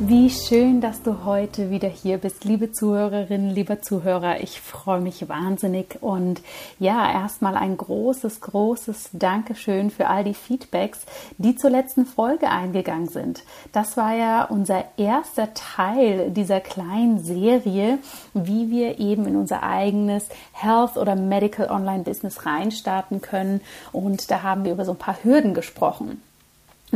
Wie schön, dass du heute wieder hier bist, liebe Zuhörerinnen, lieber Zuhörer. Ich freue mich wahnsinnig und ja, erstmal ein großes, großes Dankeschön für all die Feedbacks, die zur letzten Folge eingegangen sind. Das war ja unser erster Teil dieser kleinen Serie, wie wir eben in unser eigenes Health oder Medical Online Business reinstarten können und da haben wir über so ein paar Hürden gesprochen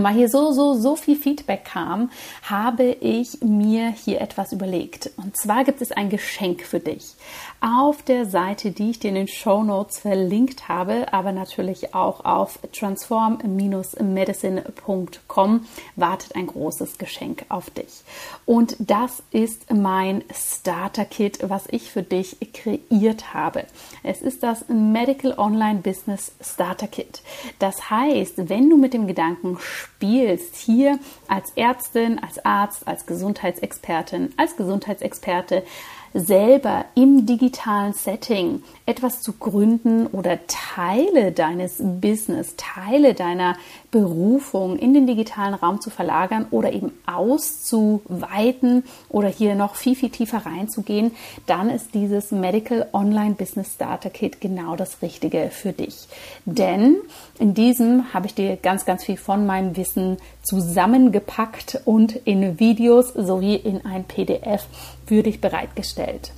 weil hier so, so, so viel Feedback kam, habe ich mir hier etwas überlegt. Und zwar gibt es ein Geschenk für dich. Auf der Seite, die ich dir in den Show Notes verlinkt habe, aber natürlich auch auf transform-medicine.com wartet ein großes Geschenk auf dich. Und das ist mein Starter Kit, was ich für dich kreiert habe. Es ist das Medical Online Business Starter Kit. Das heißt, wenn du mit dem Gedanken spielst, hier als Ärztin, als Arzt, als Gesundheitsexpertin, als Gesundheitsexperte selber im digitalen Setting etwas zu gründen oder Teile deines Business, Teile deiner Berufung in den digitalen Raum zu verlagern oder eben auszuweiten oder hier noch viel, viel tiefer reinzugehen, dann ist dieses Medical Online Business Starter Kit genau das Richtige für dich. Denn in diesem habe ich dir ganz, ganz viel von meinem Wissen zusammengepackt und in Videos sowie in ein PDF für dich bereitgestellt.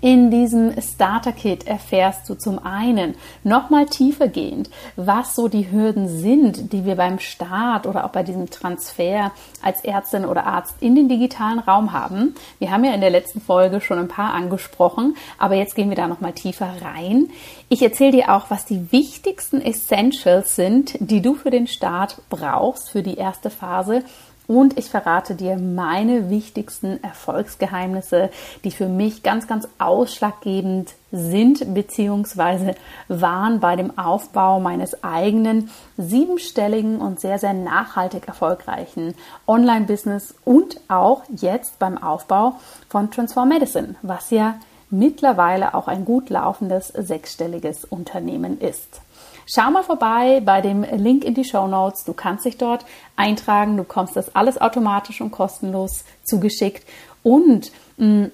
In diesem Starter Kit erfährst du zum einen nochmal tiefergehend, was so die Hürden sind, die wir beim Start oder auch bei diesem Transfer als Ärztin oder Arzt in den digitalen Raum haben. Wir haben ja in der letzten Folge schon ein paar angesprochen, aber jetzt gehen wir da nochmal tiefer rein. Ich erzähle dir auch, was die wichtigsten Essentials sind, die du für den Start brauchst, für die erste Phase und ich verrate dir meine wichtigsten Erfolgsgeheimnisse, die für mich ganz, ganz ausschlaggebend sind bzw. waren bei dem Aufbau meines eigenen siebenstelligen und sehr, sehr nachhaltig erfolgreichen Online-Business und auch jetzt beim Aufbau von Transform Medicine, was ja mittlerweile auch ein gut laufendes sechsstelliges Unternehmen ist. Schau mal vorbei bei dem Link in die Show Notes. Du kannst dich dort eintragen. Du bekommst das alles automatisch und kostenlos zugeschickt. Und mh, mm,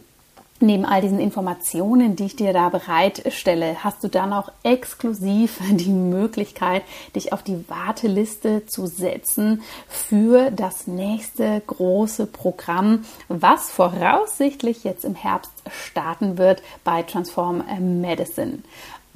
Neben all diesen Informationen, die ich dir da bereitstelle, hast du dann auch exklusiv die Möglichkeit, dich auf die Warteliste zu setzen für das nächste große Programm, was voraussichtlich jetzt im Herbst starten wird bei Transform Medicine.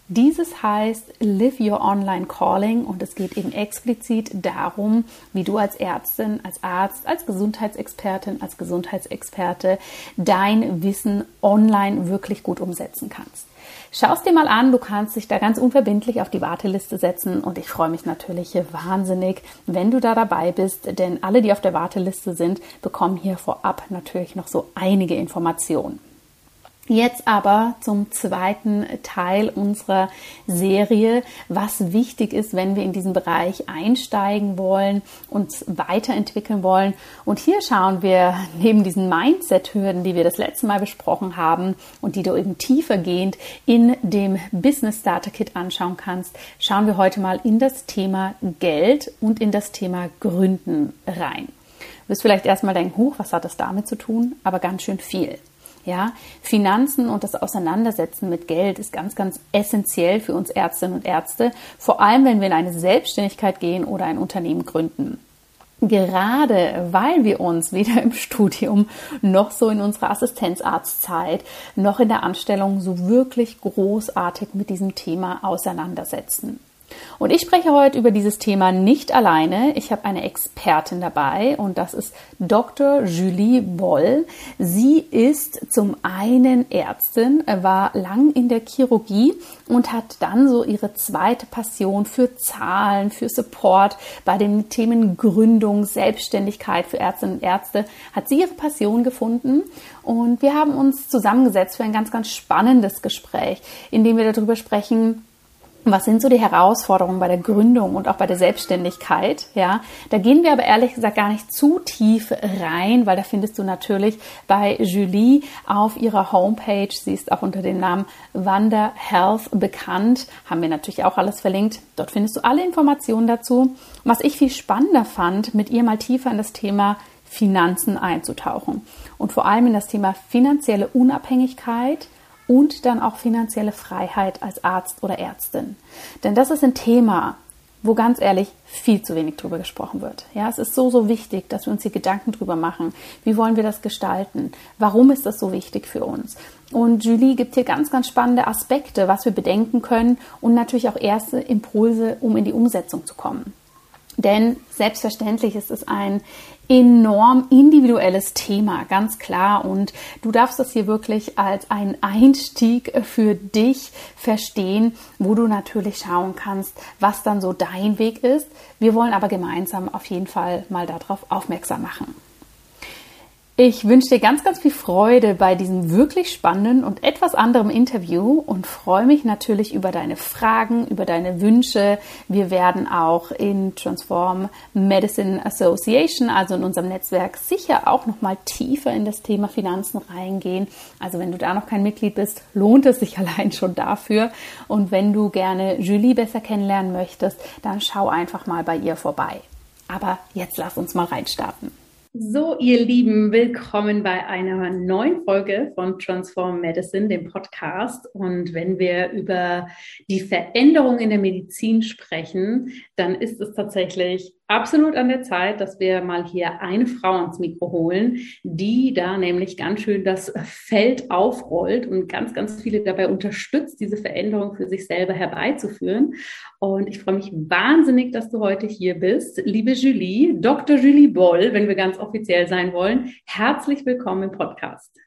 Dieses heißt Live Your Online Calling und es geht eben explizit darum, wie du als Ärztin, als Arzt, als Gesundheitsexpertin, als Gesundheitsexperte dein Wissen online wirklich gut umsetzen kannst. Schau es dir mal an, du kannst dich da ganz unverbindlich auf die Warteliste setzen und ich freue mich natürlich wahnsinnig, wenn du da dabei bist, denn alle, die auf der Warteliste sind, bekommen hier vorab natürlich noch so einige Informationen. Jetzt aber zum zweiten Teil unserer Serie, was wichtig ist, wenn wir in diesen Bereich einsteigen wollen, uns weiterentwickeln wollen. Und hier schauen wir neben diesen Mindset-Hürden, die wir das letzte Mal besprochen haben und die du eben tiefergehend in dem Business Starter Kit anschauen kannst, schauen wir heute mal in das Thema Geld und in das Thema Gründen rein. Du wirst vielleicht erstmal denken, huch, was hat das damit zu tun? Aber ganz schön viel. Ja, Finanzen und das Auseinandersetzen mit Geld ist ganz, ganz essentiell für uns Ärztinnen und Ärzte, vor allem wenn wir in eine Selbstständigkeit gehen oder ein Unternehmen gründen. Gerade weil wir uns weder im Studium noch so in unserer Assistenzarztzeit noch in der Anstellung so wirklich großartig mit diesem Thema auseinandersetzen. Und ich spreche heute über dieses Thema nicht alleine. Ich habe eine Expertin dabei und das ist Dr. Julie Boll. Sie ist zum einen Ärztin, war lang in der Chirurgie und hat dann so ihre zweite Passion für Zahlen, für Support bei den Themen Gründung, Selbstständigkeit für Ärztinnen und Ärzte, hat sie ihre Passion gefunden und wir haben uns zusammengesetzt für ein ganz, ganz spannendes Gespräch, in dem wir darüber sprechen, was sind so die Herausforderungen bei der Gründung und auch bei der Selbstständigkeit? Ja, da gehen wir aber ehrlich gesagt gar nicht zu tief rein, weil da findest du natürlich bei Julie auf ihrer Homepage, sie ist auch unter dem Namen Wander Health bekannt, haben wir natürlich auch alles verlinkt. Dort findest du alle Informationen dazu. Was ich viel spannender fand, mit ihr mal tiefer in das Thema Finanzen einzutauchen und vor allem in das Thema finanzielle Unabhängigkeit und dann auch finanzielle Freiheit als Arzt oder Ärztin. Denn das ist ein Thema, wo ganz ehrlich viel zu wenig drüber gesprochen wird. Ja, es ist so, so wichtig, dass wir uns hier Gedanken drüber machen. Wie wollen wir das gestalten? Warum ist das so wichtig für uns? Und Julie gibt hier ganz, ganz spannende Aspekte, was wir bedenken können und natürlich auch erste Impulse, um in die Umsetzung zu kommen. Denn selbstverständlich ist es ein enorm individuelles Thema, ganz klar. Und du darfst das hier wirklich als einen Einstieg für dich verstehen, wo du natürlich schauen kannst, was dann so dein Weg ist. Wir wollen aber gemeinsam auf jeden Fall mal darauf aufmerksam machen. Ich wünsche dir ganz, ganz viel Freude bei diesem wirklich spannenden und etwas anderem Interview und freue mich natürlich über deine Fragen, über deine Wünsche. Wir werden auch in Transform Medicine Association, also in unserem Netzwerk, sicher auch noch mal tiefer in das Thema Finanzen reingehen. Also wenn du da noch kein Mitglied bist, lohnt es sich allein schon dafür. Und wenn du gerne Julie besser kennenlernen möchtest, dann schau einfach mal bei ihr vorbei. Aber jetzt lass uns mal reinstarten. So, ihr Lieben, willkommen bei einer neuen Folge von Transform Medicine, dem Podcast. Und wenn wir über die Veränderung in der Medizin sprechen, dann ist es tatsächlich absolut an der Zeit, dass wir mal hier eine Frau ans Mikro holen, die da nämlich ganz schön das Feld aufrollt und ganz, ganz viele dabei unterstützt, diese Veränderung für sich selber herbeizuführen. Und ich freue mich wahnsinnig, dass du heute hier bist. Liebe Julie, Dr. Julie Boll, wenn wir ganz offiziell sein wollen, herzlich willkommen im Podcast.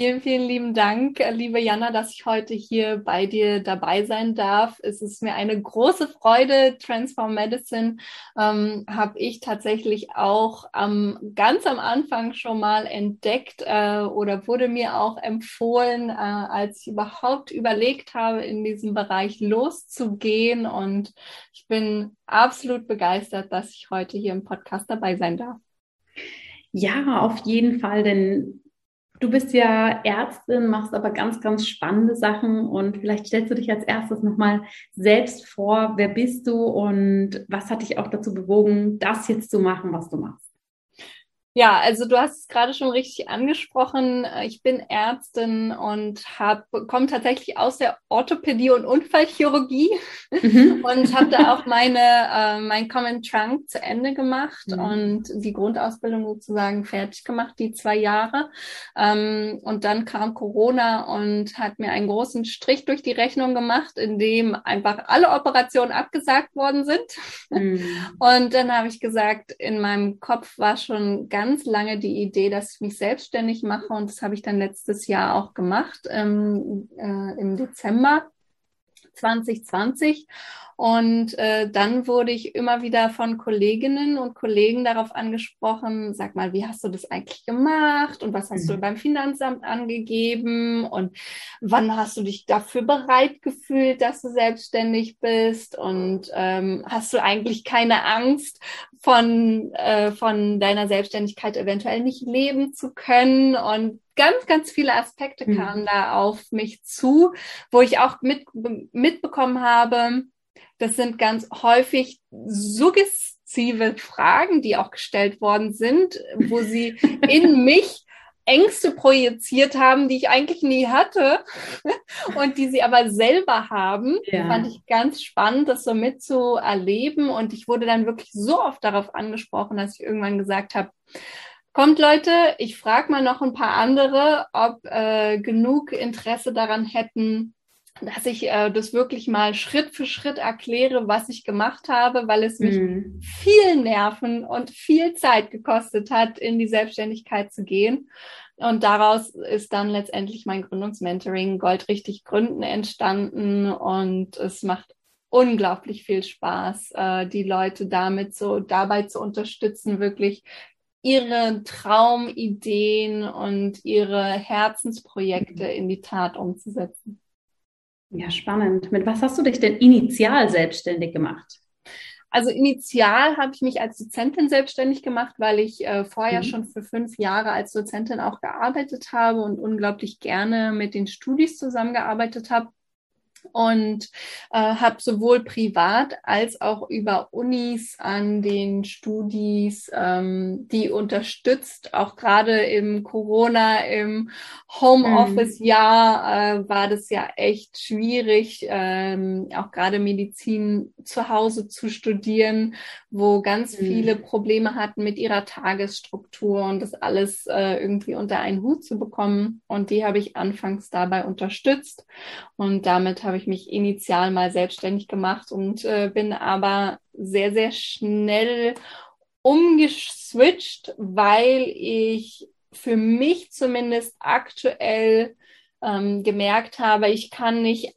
Vielen, vielen lieben Dank, äh, liebe Jana, dass ich heute hier bei dir dabei sein darf. Es ist mir eine große Freude. Transform Medicine ähm, habe ich tatsächlich auch ähm, ganz am Anfang schon mal entdeckt äh, oder wurde mir auch empfohlen, äh, als ich überhaupt überlegt habe, in diesem Bereich loszugehen. Und ich bin absolut begeistert, dass ich heute hier im Podcast dabei sein darf. Ja, auf jeden Fall, denn Du bist ja Ärztin, machst aber ganz, ganz spannende Sachen und vielleicht stellst du dich als erstes nochmal selbst vor, wer bist du und was hat dich auch dazu bewogen, das jetzt zu machen, was du machst? Ja, also du hast es gerade schon richtig angesprochen. Ich bin Ärztin und komme tatsächlich aus der Orthopädie und Unfallchirurgie mhm. und habe da auch meine äh, mein Common Trunk zu Ende gemacht mhm. und die Grundausbildung sozusagen fertig gemacht, die zwei Jahre. Ähm, und dann kam Corona und hat mir einen großen Strich durch die Rechnung gemacht, in dem einfach alle Operationen abgesagt worden sind. Mhm. Und dann habe ich gesagt, in meinem Kopf war schon ganz ganz lange die Idee, dass ich mich selbstständig mache und das habe ich dann letztes Jahr auch gemacht, ähm, äh, im Dezember 2020. Und äh, dann wurde ich immer wieder von Kolleginnen und Kollegen darauf angesprochen, sag mal, wie hast du das eigentlich gemacht und was hast mhm. du beim Finanzamt angegeben und wann hast du dich dafür bereit gefühlt, dass du selbstständig bist und ähm, hast du eigentlich keine Angst von, äh, von deiner Selbstständigkeit eventuell nicht leben zu können und ganz, ganz viele Aspekte mhm. kamen da auf mich zu, wo ich auch mit, mitbekommen habe, das sind ganz häufig suggestive Fragen, die auch gestellt worden sind, wo sie in mich Ängste projiziert haben, die ich eigentlich nie hatte und die sie aber selber haben. Ja. Fand ich ganz spannend, das so mitzuerleben. Und ich wurde dann wirklich so oft darauf angesprochen, dass ich irgendwann gesagt habe, kommt Leute, ich frage mal noch ein paar andere, ob äh, genug Interesse daran hätten, dass ich äh, das wirklich mal Schritt für Schritt erkläre, was ich gemacht habe, weil es mich mm. viel Nerven und viel Zeit gekostet hat, in die Selbstständigkeit zu gehen. Und daraus ist dann letztendlich mein Gründungsmentoring Gold richtig gründen entstanden und es macht unglaublich viel Spaß, äh, die Leute damit so dabei zu unterstützen, wirklich ihre Traumideen und ihre Herzensprojekte in die Tat umzusetzen. Ja, spannend. Mit was hast du dich denn initial selbstständig gemacht? Also initial habe ich mich als Dozentin selbstständig gemacht, weil ich äh, vorher mhm. schon für fünf Jahre als Dozentin auch gearbeitet habe und unglaublich gerne mit den Studis zusammengearbeitet habe und äh, habe sowohl privat als auch über Unis an den Studis ähm, die unterstützt. Auch gerade im Corona, im Homeoffice-Jahr äh, war das ja echt schwierig, ähm, auch gerade Medizin zu Hause zu studieren, wo ganz mhm. viele Probleme hatten mit ihrer Tagesstruktur und das alles äh, irgendwie unter einen Hut zu bekommen. Und die habe ich anfangs dabei unterstützt und damit habe ich mich initial mal selbstständig gemacht und äh, bin aber sehr, sehr schnell umgeswitcht, weil ich für mich zumindest aktuell ähm, gemerkt habe, ich kann nicht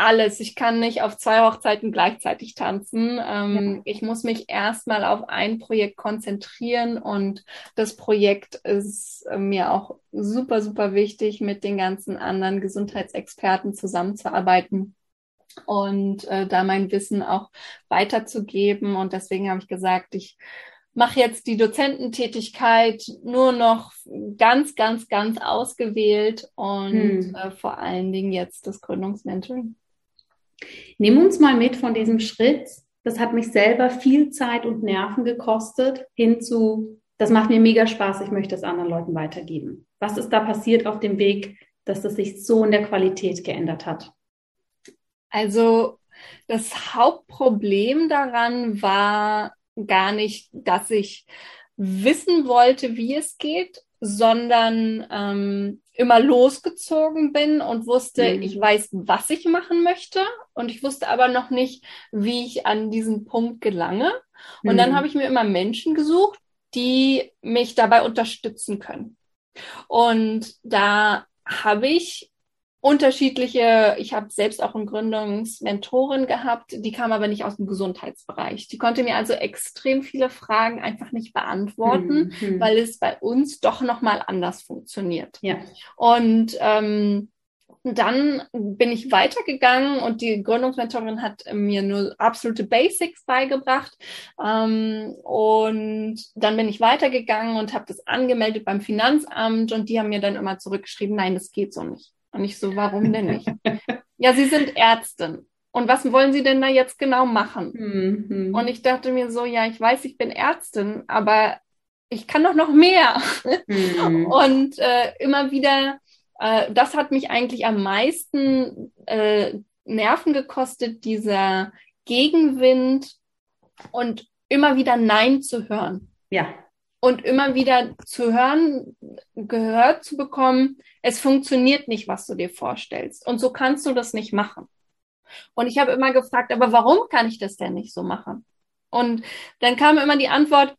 alles. Ich kann nicht auf zwei Hochzeiten gleichzeitig tanzen. Ähm, ja. Ich muss mich erstmal auf ein Projekt konzentrieren und das Projekt ist äh, mir auch super, super wichtig, mit den ganzen anderen Gesundheitsexperten zusammenzuarbeiten und äh, da mein Wissen auch weiterzugeben. Und deswegen habe ich gesagt, ich mache jetzt die Dozententätigkeit nur noch ganz, ganz, ganz ausgewählt und hm. äh, vor allen Dingen jetzt das Gründungsmentoring. Nimm uns mal mit von diesem Schritt. Das hat mich selber viel Zeit und Nerven gekostet, hinzu, das macht mir mega Spaß, ich möchte es anderen Leuten weitergeben. Was ist da passiert auf dem Weg, dass das sich so in der Qualität geändert hat? Also das Hauptproblem daran war gar nicht, dass ich wissen wollte, wie es geht, sondern ähm, immer losgezogen bin und wusste, mhm. ich weiß, was ich machen möchte und ich wusste aber noch nicht, wie ich an diesen Punkt gelange. Und mhm. dann habe ich mir immer Menschen gesucht, die mich dabei unterstützen können. Und da habe ich unterschiedliche, ich habe selbst auch eine Gründungsmentorin gehabt, die kam aber nicht aus dem Gesundheitsbereich. Die konnte mir also extrem viele Fragen einfach nicht beantworten, mhm. weil es bei uns doch nochmal anders funktioniert. Ja. Und ähm, dann bin ich weitergegangen und die Gründungsmentorin hat mir nur absolute Basics beigebracht. Ähm, und dann bin ich weitergegangen und habe das angemeldet beim Finanzamt und die haben mir dann immer zurückgeschrieben, nein, das geht so nicht. Und ich so, warum denn nicht? ja, Sie sind Ärztin. Und was wollen Sie denn da jetzt genau machen? Mhm. Und ich dachte mir so, ja, ich weiß, ich bin Ärztin, aber ich kann doch noch mehr. Mhm. Und äh, immer wieder, äh, das hat mich eigentlich am meisten äh, Nerven gekostet, dieser Gegenwind und immer wieder Nein zu hören. Ja und immer wieder zu hören, gehört zu bekommen, es funktioniert nicht, was du dir vorstellst. Und so kannst du das nicht machen. Und ich habe immer gefragt, aber warum kann ich das denn nicht so machen? Und dann kam immer die Antwort,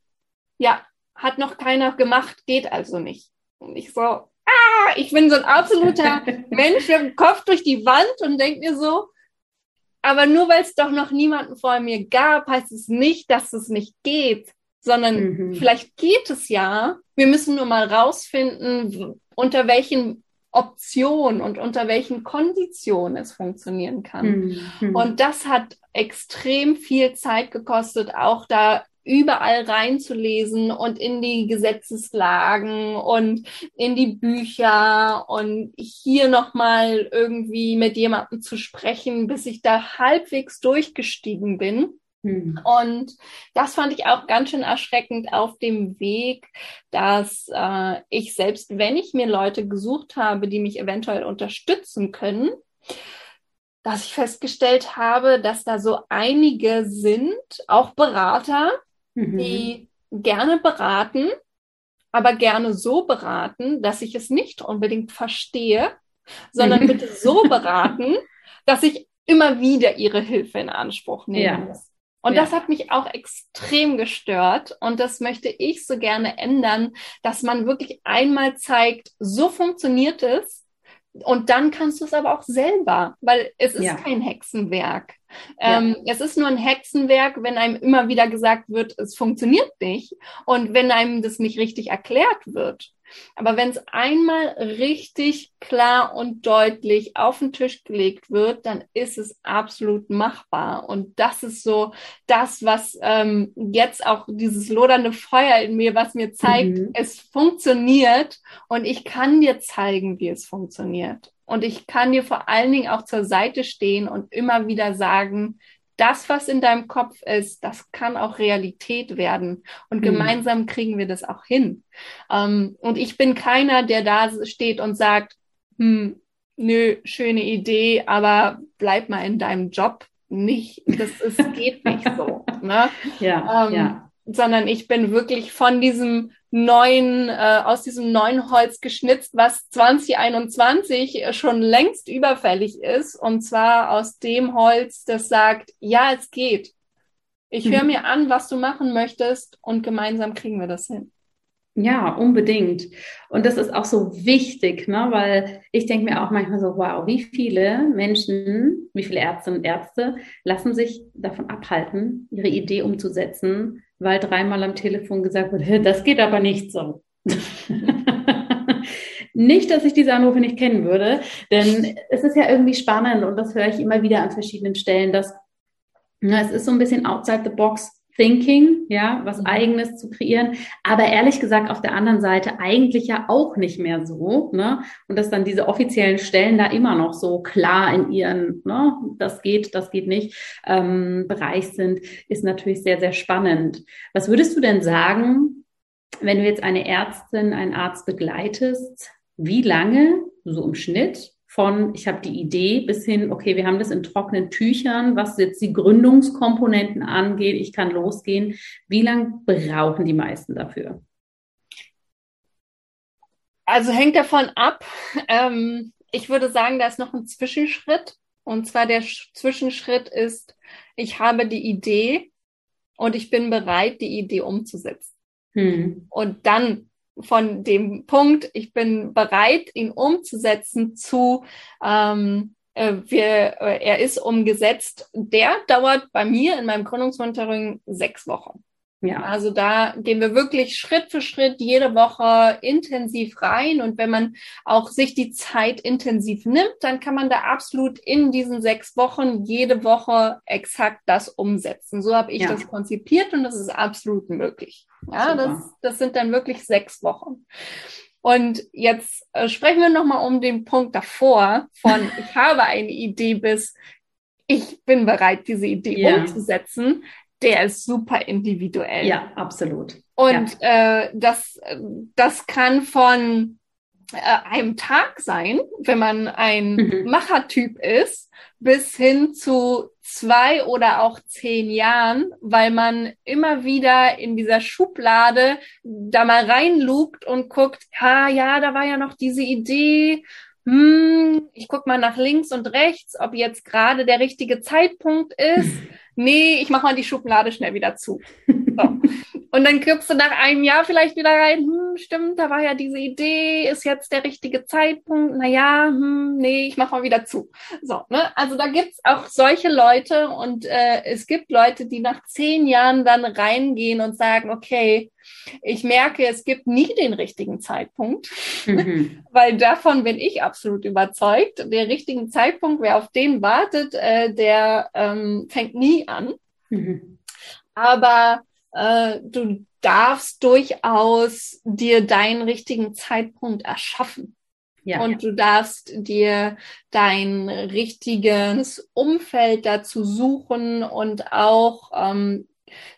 ja, hat noch keiner gemacht, geht also nicht. Und ich so, ah, ich bin so ein absoluter Mensch, der Kopf durch die Wand und denke mir so, aber nur weil es doch noch niemanden vor mir gab, heißt es nicht, dass es nicht geht sondern mhm. vielleicht geht es ja. Wir müssen nur mal rausfinden, unter welchen Optionen und unter welchen Konditionen es funktionieren kann. Mhm. Und das hat extrem viel Zeit gekostet, auch da überall reinzulesen und in die Gesetzeslagen und in die Bücher und hier nochmal irgendwie mit jemandem zu sprechen, bis ich da halbwegs durchgestiegen bin. Hm. Und das fand ich auch ganz schön erschreckend auf dem Weg, dass äh, ich selbst, wenn ich mir Leute gesucht habe, die mich eventuell unterstützen können, dass ich festgestellt habe, dass da so einige sind, auch Berater, mhm. die gerne beraten, aber gerne so beraten, dass ich es nicht unbedingt verstehe, sondern bitte so beraten, dass ich immer wieder ihre Hilfe in Anspruch nehmen ja. Und ja. das hat mich auch extrem gestört. Und das möchte ich so gerne ändern, dass man wirklich einmal zeigt, so funktioniert es. Und dann kannst du es aber auch selber, weil es ist ja. kein Hexenwerk. Ja. Ähm, es ist nur ein Hexenwerk, wenn einem immer wieder gesagt wird, es funktioniert nicht und wenn einem das nicht richtig erklärt wird. Aber wenn es einmal richtig klar und deutlich auf den Tisch gelegt wird, dann ist es absolut machbar. Und das ist so das, was ähm, jetzt auch dieses lodernde Feuer in mir, was mir zeigt, mhm. es funktioniert und ich kann dir zeigen, wie es funktioniert. Und ich kann dir vor allen Dingen auch zur Seite stehen und immer wieder sagen, das, was in deinem Kopf ist, das kann auch Realität werden. Und mhm. gemeinsam kriegen wir das auch hin. Ähm, und ich bin keiner, der da steht und sagt, hm, nö, schöne Idee, aber bleib mal in deinem Job. Nicht, das ist, geht nicht so. Ne? Ja, ähm, ja. Sondern ich bin wirklich von diesem neuen, äh, aus diesem neuen Holz geschnitzt, was 2021 schon längst überfällig ist. Und zwar aus dem Holz, das sagt, ja, es geht. Ich höre mhm. mir an, was du machen möchtest und gemeinsam kriegen wir das hin. Ja, unbedingt. Und das ist auch so wichtig, ne? weil ich denke mir auch manchmal so, wow, wie viele Menschen, wie viele Ärzte und Ärzte lassen sich davon abhalten, ihre Idee umzusetzen, weil dreimal am Telefon gesagt wurde, das geht aber nicht so. nicht, dass ich diese Anrufe nicht kennen würde, denn es ist ja irgendwie spannend und das höre ich immer wieder an verschiedenen Stellen, dass na, es ist so ein bisschen outside the box Thinking, ja, was mhm. eigenes zu kreieren, aber ehrlich gesagt auf der anderen Seite eigentlich ja auch nicht mehr so, ne? Und dass dann diese offiziellen Stellen da immer noch so klar in ihren, ne, das geht, das geht nicht, ähm, Bereich sind, ist natürlich sehr, sehr spannend. Was würdest du denn sagen, wenn du jetzt eine Ärztin, einen Arzt begleitest, wie lange, so im Schnitt, von ich habe die Idee bis hin, okay, wir haben das in trockenen Tüchern, was jetzt die Gründungskomponenten angeht, ich kann losgehen. Wie lange brauchen die meisten dafür? Also hängt davon ab. Ähm, ich würde sagen, da ist noch ein Zwischenschritt. Und zwar der Zwischenschritt ist, ich habe die Idee und ich bin bereit, die Idee umzusetzen. Hm. Und dann von dem Punkt, ich bin bereit, ihn umzusetzen, zu ähm, äh, wir, äh, er ist umgesetzt, der dauert bei mir in meinem Gründungsmonitoring sechs Wochen. Ja. Also da gehen wir wirklich Schritt für Schritt jede Woche intensiv rein. Und wenn man auch sich die Zeit intensiv nimmt, dann kann man da absolut in diesen sechs Wochen jede Woche exakt das umsetzen. So habe ich ja. das konzipiert und das ist absolut möglich. Ja, das, das sind dann wirklich sechs Wochen. Und jetzt äh, sprechen wir nochmal um den Punkt davor von ich habe eine Idee bis ich bin bereit, diese Idee ja. umzusetzen der ist super individuell. Ja, absolut. Und ja. Äh, das, das kann von äh, einem Tag sein, wenn man ein mhm. Machertyp ist, bis hin zu zwei oder auch zehn Jahren, weil man immer wieder in dieser Schublade da mal reinlugt und guckt, ah ja, da war ja noch diese Idee, hm, ich guck mal nach links und rechts, ob jetzt gerade der richtige Zeitpunkt ist. nee, ich mache mal die Schublade schnell wieder zu. So. Und dann kriegst du nach einem Jahr vielleicht wieder rein, hm, stimmt, da war ja diese Idee, ist jetzt der richtige Zeitpunkt, naja, hm, nee, ich mache mal wieder zu. So, ne? Also da gibt's auch solche Leute und äh, es gibt Leute, die nach zehn Jahren dann reingehen und sagen, okay, ich merke, es gibt nie den richtigen Zeitpunkt, mhm. weil davon bin ich absolut überzeugt. Der richtige Zeitpunkt, wer auf den wartet, äh, der ähm, fängt nie an. Mhm. Aber äh, du darfst durchaus dir deinen richtigen Zeitpunkt erschaffen. Ja. Und du darfst dir dein richtiges Umfeld dazu suchen und auch ähm,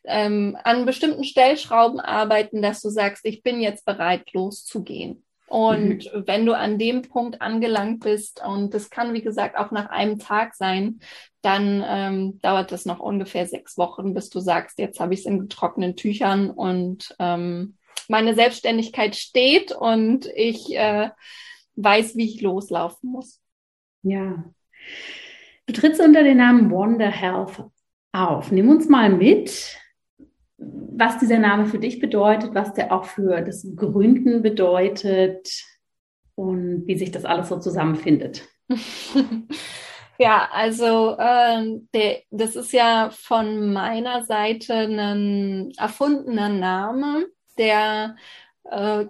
ähm, an bestimmten Stellschrauben arbeiten, dass du sagst, ich bin jetzt bereit, loszugehen. Und mhm. wenn du an dem Punkt angelangt bist, und das kann, wie gesagt, auch nach einem Tag sein, dann ähm, dauert das noch ungefähr sechs Wochen, bis du sagst, jetzt habe ich es in trockenen Tüchern und ähm, meine Selbstständigkeit steht und ich äh, weiß, wie ich loslaufen muss. Ja. Du trittst unter dem Namen Wonder Health auf. Nimm uns mal mit, was dieser Name für dich bedeutet, was der auch für das Gründen bedeutet und wie sich das alles so zusammenfindet. Ja, also äh, der, das ist ja von meiner Seite ein erfundener Name, der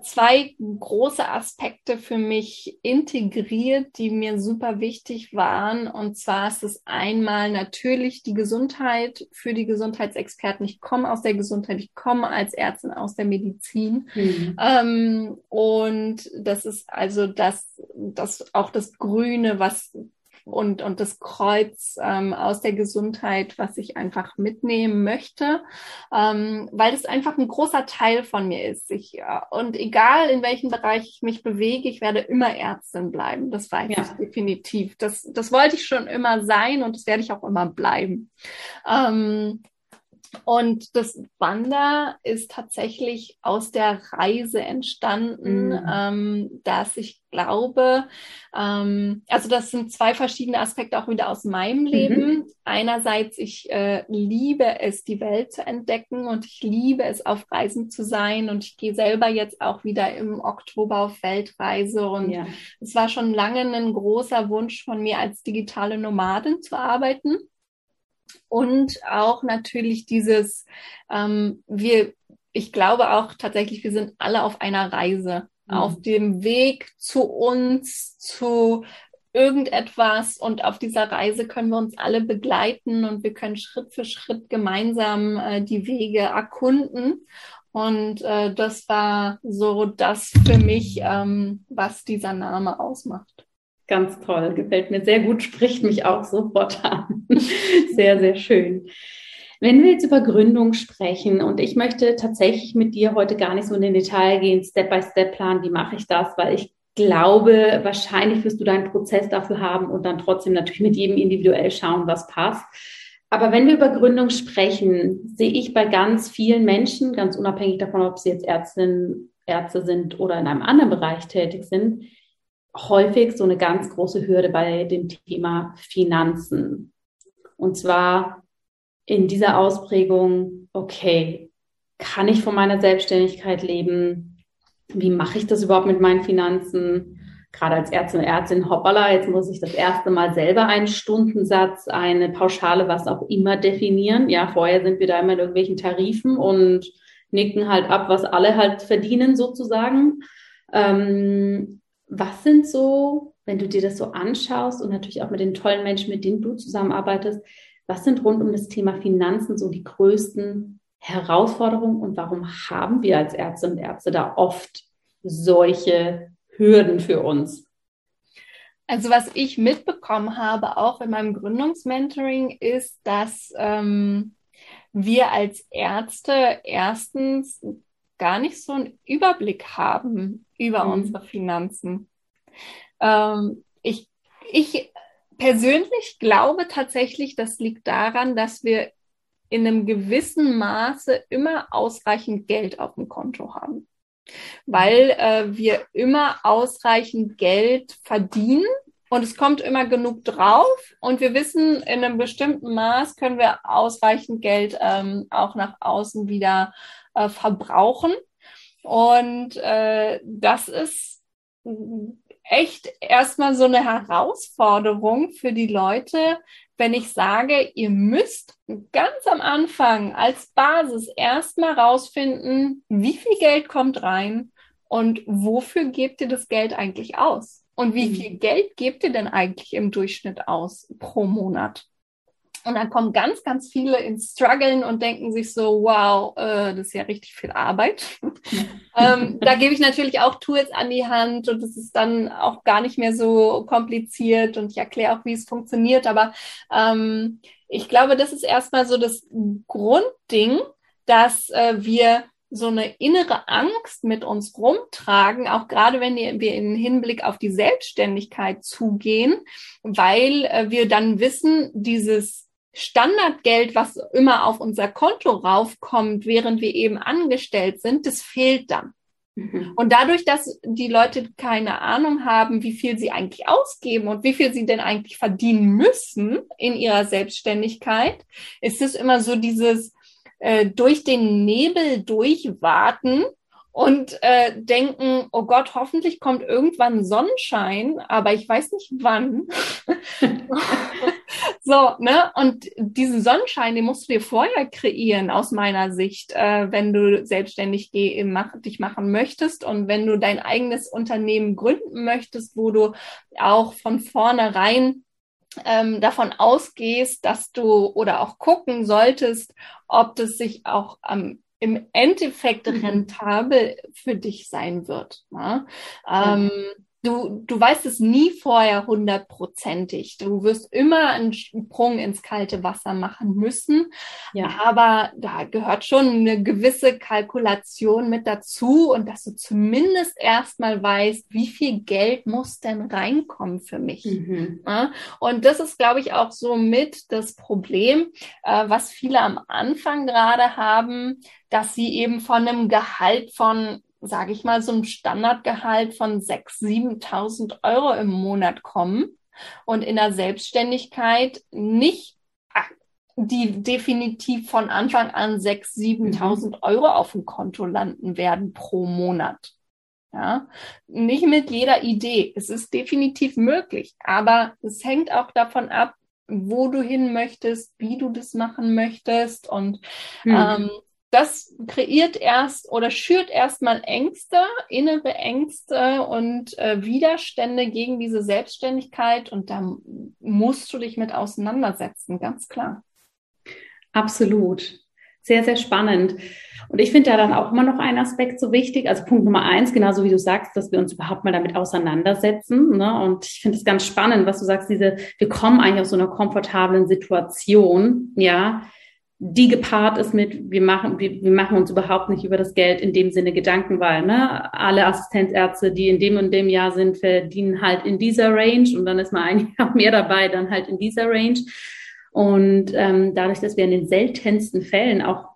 zwei große Aspekte für mich integriert, die mir super wichtig waren. Und zwar ist es einmal natürlich die Gesundheit für die Gesundheitsexperten. Ich komme aus der Gesundheit, ich komme als Ärztin aus der Medizin. Mhm. Ähm, und das ist also das, das auch das Grüne, was und, und das Kreuz ähm, aus der Gesundheit, was ich einfach mitnehmen möchte, ähm, weil es einfach ein großer Teil von mir ist. Ich, äh, und egal in welchem Bereich ich mich bewege, ich werde immer Ärztin bleiben. Das weiß ja. ich definitiv. Das, das wollte ich schon immer sein und das werde ich auch immer bleiben. Ähm, und das Wander ist tatsächlich aus der Reise entstanden, mhm. ähm, dass ich glaube, ähm, also das sind zwei verschiedene Aspekte auch wieder aus meinem mhm. Leben. Mhm. Einerseits, ich äh, liebe es, die Welt zu entdecken und ich liebe es, auf Reisen zu sein. Und ich gehe selber jetzt auch wieder im Oktober auf Weltreise. Und ja. es war schon lange ein großer Wunsch von mir, als digitale Nomadin zu arbeiten und auch natürlich dieses, ähm, wir, ich glaube auch tatsächlich, wir sind alle auf einer Reise, mhm. auf dem Weg zu uns, zu irgendetwas und auf dieser Reise können wir uns alle begleiten und wir können Schritt für Schritt gemeinsam äh, die Wege erkunden. Und äh, das war so das für mich, ähm, was dieser Name ausmacht. Ganz toll, gefällt mir sehr gut, spricht mich auch sofort an. sehr, sehr schön. Wenn wir jetzt über Gründung sprechen und ich möchte tatsächlich mit dir heute gar nicht so in den Detail gehen, Step-by-Step-Plan, wie mache ich das, weil ich glaube, wahrscheinlich wirst du deinen Prozess dafür haben und dann trotzdem natürlich mit jedem individuell schauen, was passt. Aber wenn wir über Gründung sprechen, sehe ich bei ganz vielen Menschen, ganz unabhängig davon, ob sie jetzt Ärztinnen, Ärzte sind oder in einem anderen Bereich tätig sind, häufig so eine ganz große Hürde bei dem Thema Finanzen. Und zwar in dieser Ausprägung, okay, kann ich von meiner Selbstständigkeit leben? Wie mache ich das überhaupt mit meinen Finanzen? Gerade als Ärztin und Ärztin, hoppala, jetzt muss ich das erste Mal selber einen Stundensatz, eine Pauschale, was auch immer definieren. Ja, vorher sind wir da immer in irgendwelchen Tarifen und nicken halt ab, was alle halt verdienen sozusagen. Ähm, was sind so, wenn du dir das so anschaust und natürlich auch mit den tollen Menschen, mit denen du zusammenarbeitest, was sind rund um das Thema Finanzen so die größten Herausforderungen und warum haben wir als Ärzte und Ärzte da oft solche Hürden für uns? Also was ich mitbekommen habe, auch in meinem Gründungsmentoring, ist, dass ähm, wir als Ärzte erstens gar nicht so einen Überblick haben über mhm. unsere Finanzen. Ähm, ich, ich persönlich glaube tatsächlich, das liegt daran, dass wir in einem gewissen Maße immer ausreichend Geld auf dem Konto haben, weil äh, wir immer ausreichend Geld verdienen und es kommt immer genug drauf und wir wissen, in einem bestimmten Maß können wir ausreichend Geld ähm, auch nach außen wieder äh, verbrauchen. Und äh, das ist echt erstmal so eine Herausforderung für die Leute, wenn ich sage, ihr müsst ganz am Anfang als Basis erstmal rausfinden, wie viel Geld kommt rein und wofür gebt ihr das Geld eigentlich aus? Und wie mhm. viel Geld gebt ihr denn eigentlich im Durchschnitt aus pro Monat? Und dann kommen ganz, ganz viele ins Struggeln und denken sich so, wow, äh, das ist ja richtig viel Arbeit. ähm, da gebe ich natürlich auch Tools an die Hand und es ist dann auch gar nicht mehr so kompliziert und ich erkläre auch, wie es funktioniert. Aber ähm, ich glaube, das ist erstmal so das Grundding, dass äh, wir so eine innere Angst mit uns rumtragen, auch gerade wenn wir in Hinblick auf die Selbstständigkeit zugehen, weil äh, wir dann wissen, dieses Standardgeld, was immer auf unser Konto raufkommt, während wir eben angestellt sind, das fehlt dann. Mhm. Und dadurch, dass die Leute keine Ahnung haben, wie viel sie eigentlich ausgeben und wie viel sie denn eigentlich verdienen müssen in ihrer Selbstständigkeit, ist es immer so dieses äh, durch den Nebel durchwarten und äh, denken, oh Gott, hoffentlich kommt irgendwann Sonnenschein, aber ich weiß nicht wann. so, ne? Und diesen Sonnenschein, den musst du dir vorher kreieren, aus meiner Sicht, äh, wenn du selbstständig geh, mach, dich machen möchtest und wenn du dein eigenes Unternehmen gründen möchtest, wo du auch von vornherein ähm, davon ausgehst, dass du oder auch gucken solltest, ob das sich auch am im Endeffekt mhm. rentabel für dich sein wird. Ne? Ähm, du, du weißt es nie vorher hundertprozentig. Du wirst immer einen Sprung ins kalte Wasser machen müssen. Ja. Aber da gehört schon eine gewisse Kalkulation mit dazu und dass du zumindest erstmal weißt, wie viel Geld muss denn reinkommen für mich. Mhm. Ja? Und das ist, glaube ich, auch so mit das Problem, äh, was viele am Anfang gerade haben, dass sie eben von einem Gehalt von sage ich mal, so ein Standardgehalt von 6.000, 7.000 Euro im Monat kommen und in der Selbstständigkeit nicht die definitiv von Anfang an 6.000, 7.000 mhm. Euro auf dem Konto landen werden pro Monat. Ja, nicht mit jeder Idee. Es ist definitiv möglich, aber es hängt auch davon ab, wo du hin möchtest, wie du das machen möchtest und mhm. ähm, das kreiert erst oder schürt erstmal Ängste, innere Ängste und äh, Widerstände gegen diese Selbstständigkeit und da musst du dich mit auseinandersetzen, ganz klar. Absolut. Sehr, sehr spannend. Und ich finde da dann auch immer noch einen Aspekt so wichtig. Also Punkt Nummer eins, genauso wie du sagst, dass wir uns überhaupt mal damit auseinandersetzen. Ne? Und ich finde es ganz spannend, was du sagst, diese, wir kommen eigentlich aus so einer komfortablen Situation, ja, die gepaart ist mit, wir machen, wir, wir machen uns überhaupt nicht über das Geld in dem Sinne Gedanken, weil ne, alle Assistenzärzte, die in dem und dem Jahr sind, verdienen halt in dieser Range und dann ist mal ein Jahr mehr dabei, dann halt in dieser Range. Und ähm, dadurch, dass wir in den seltensten Fällen auch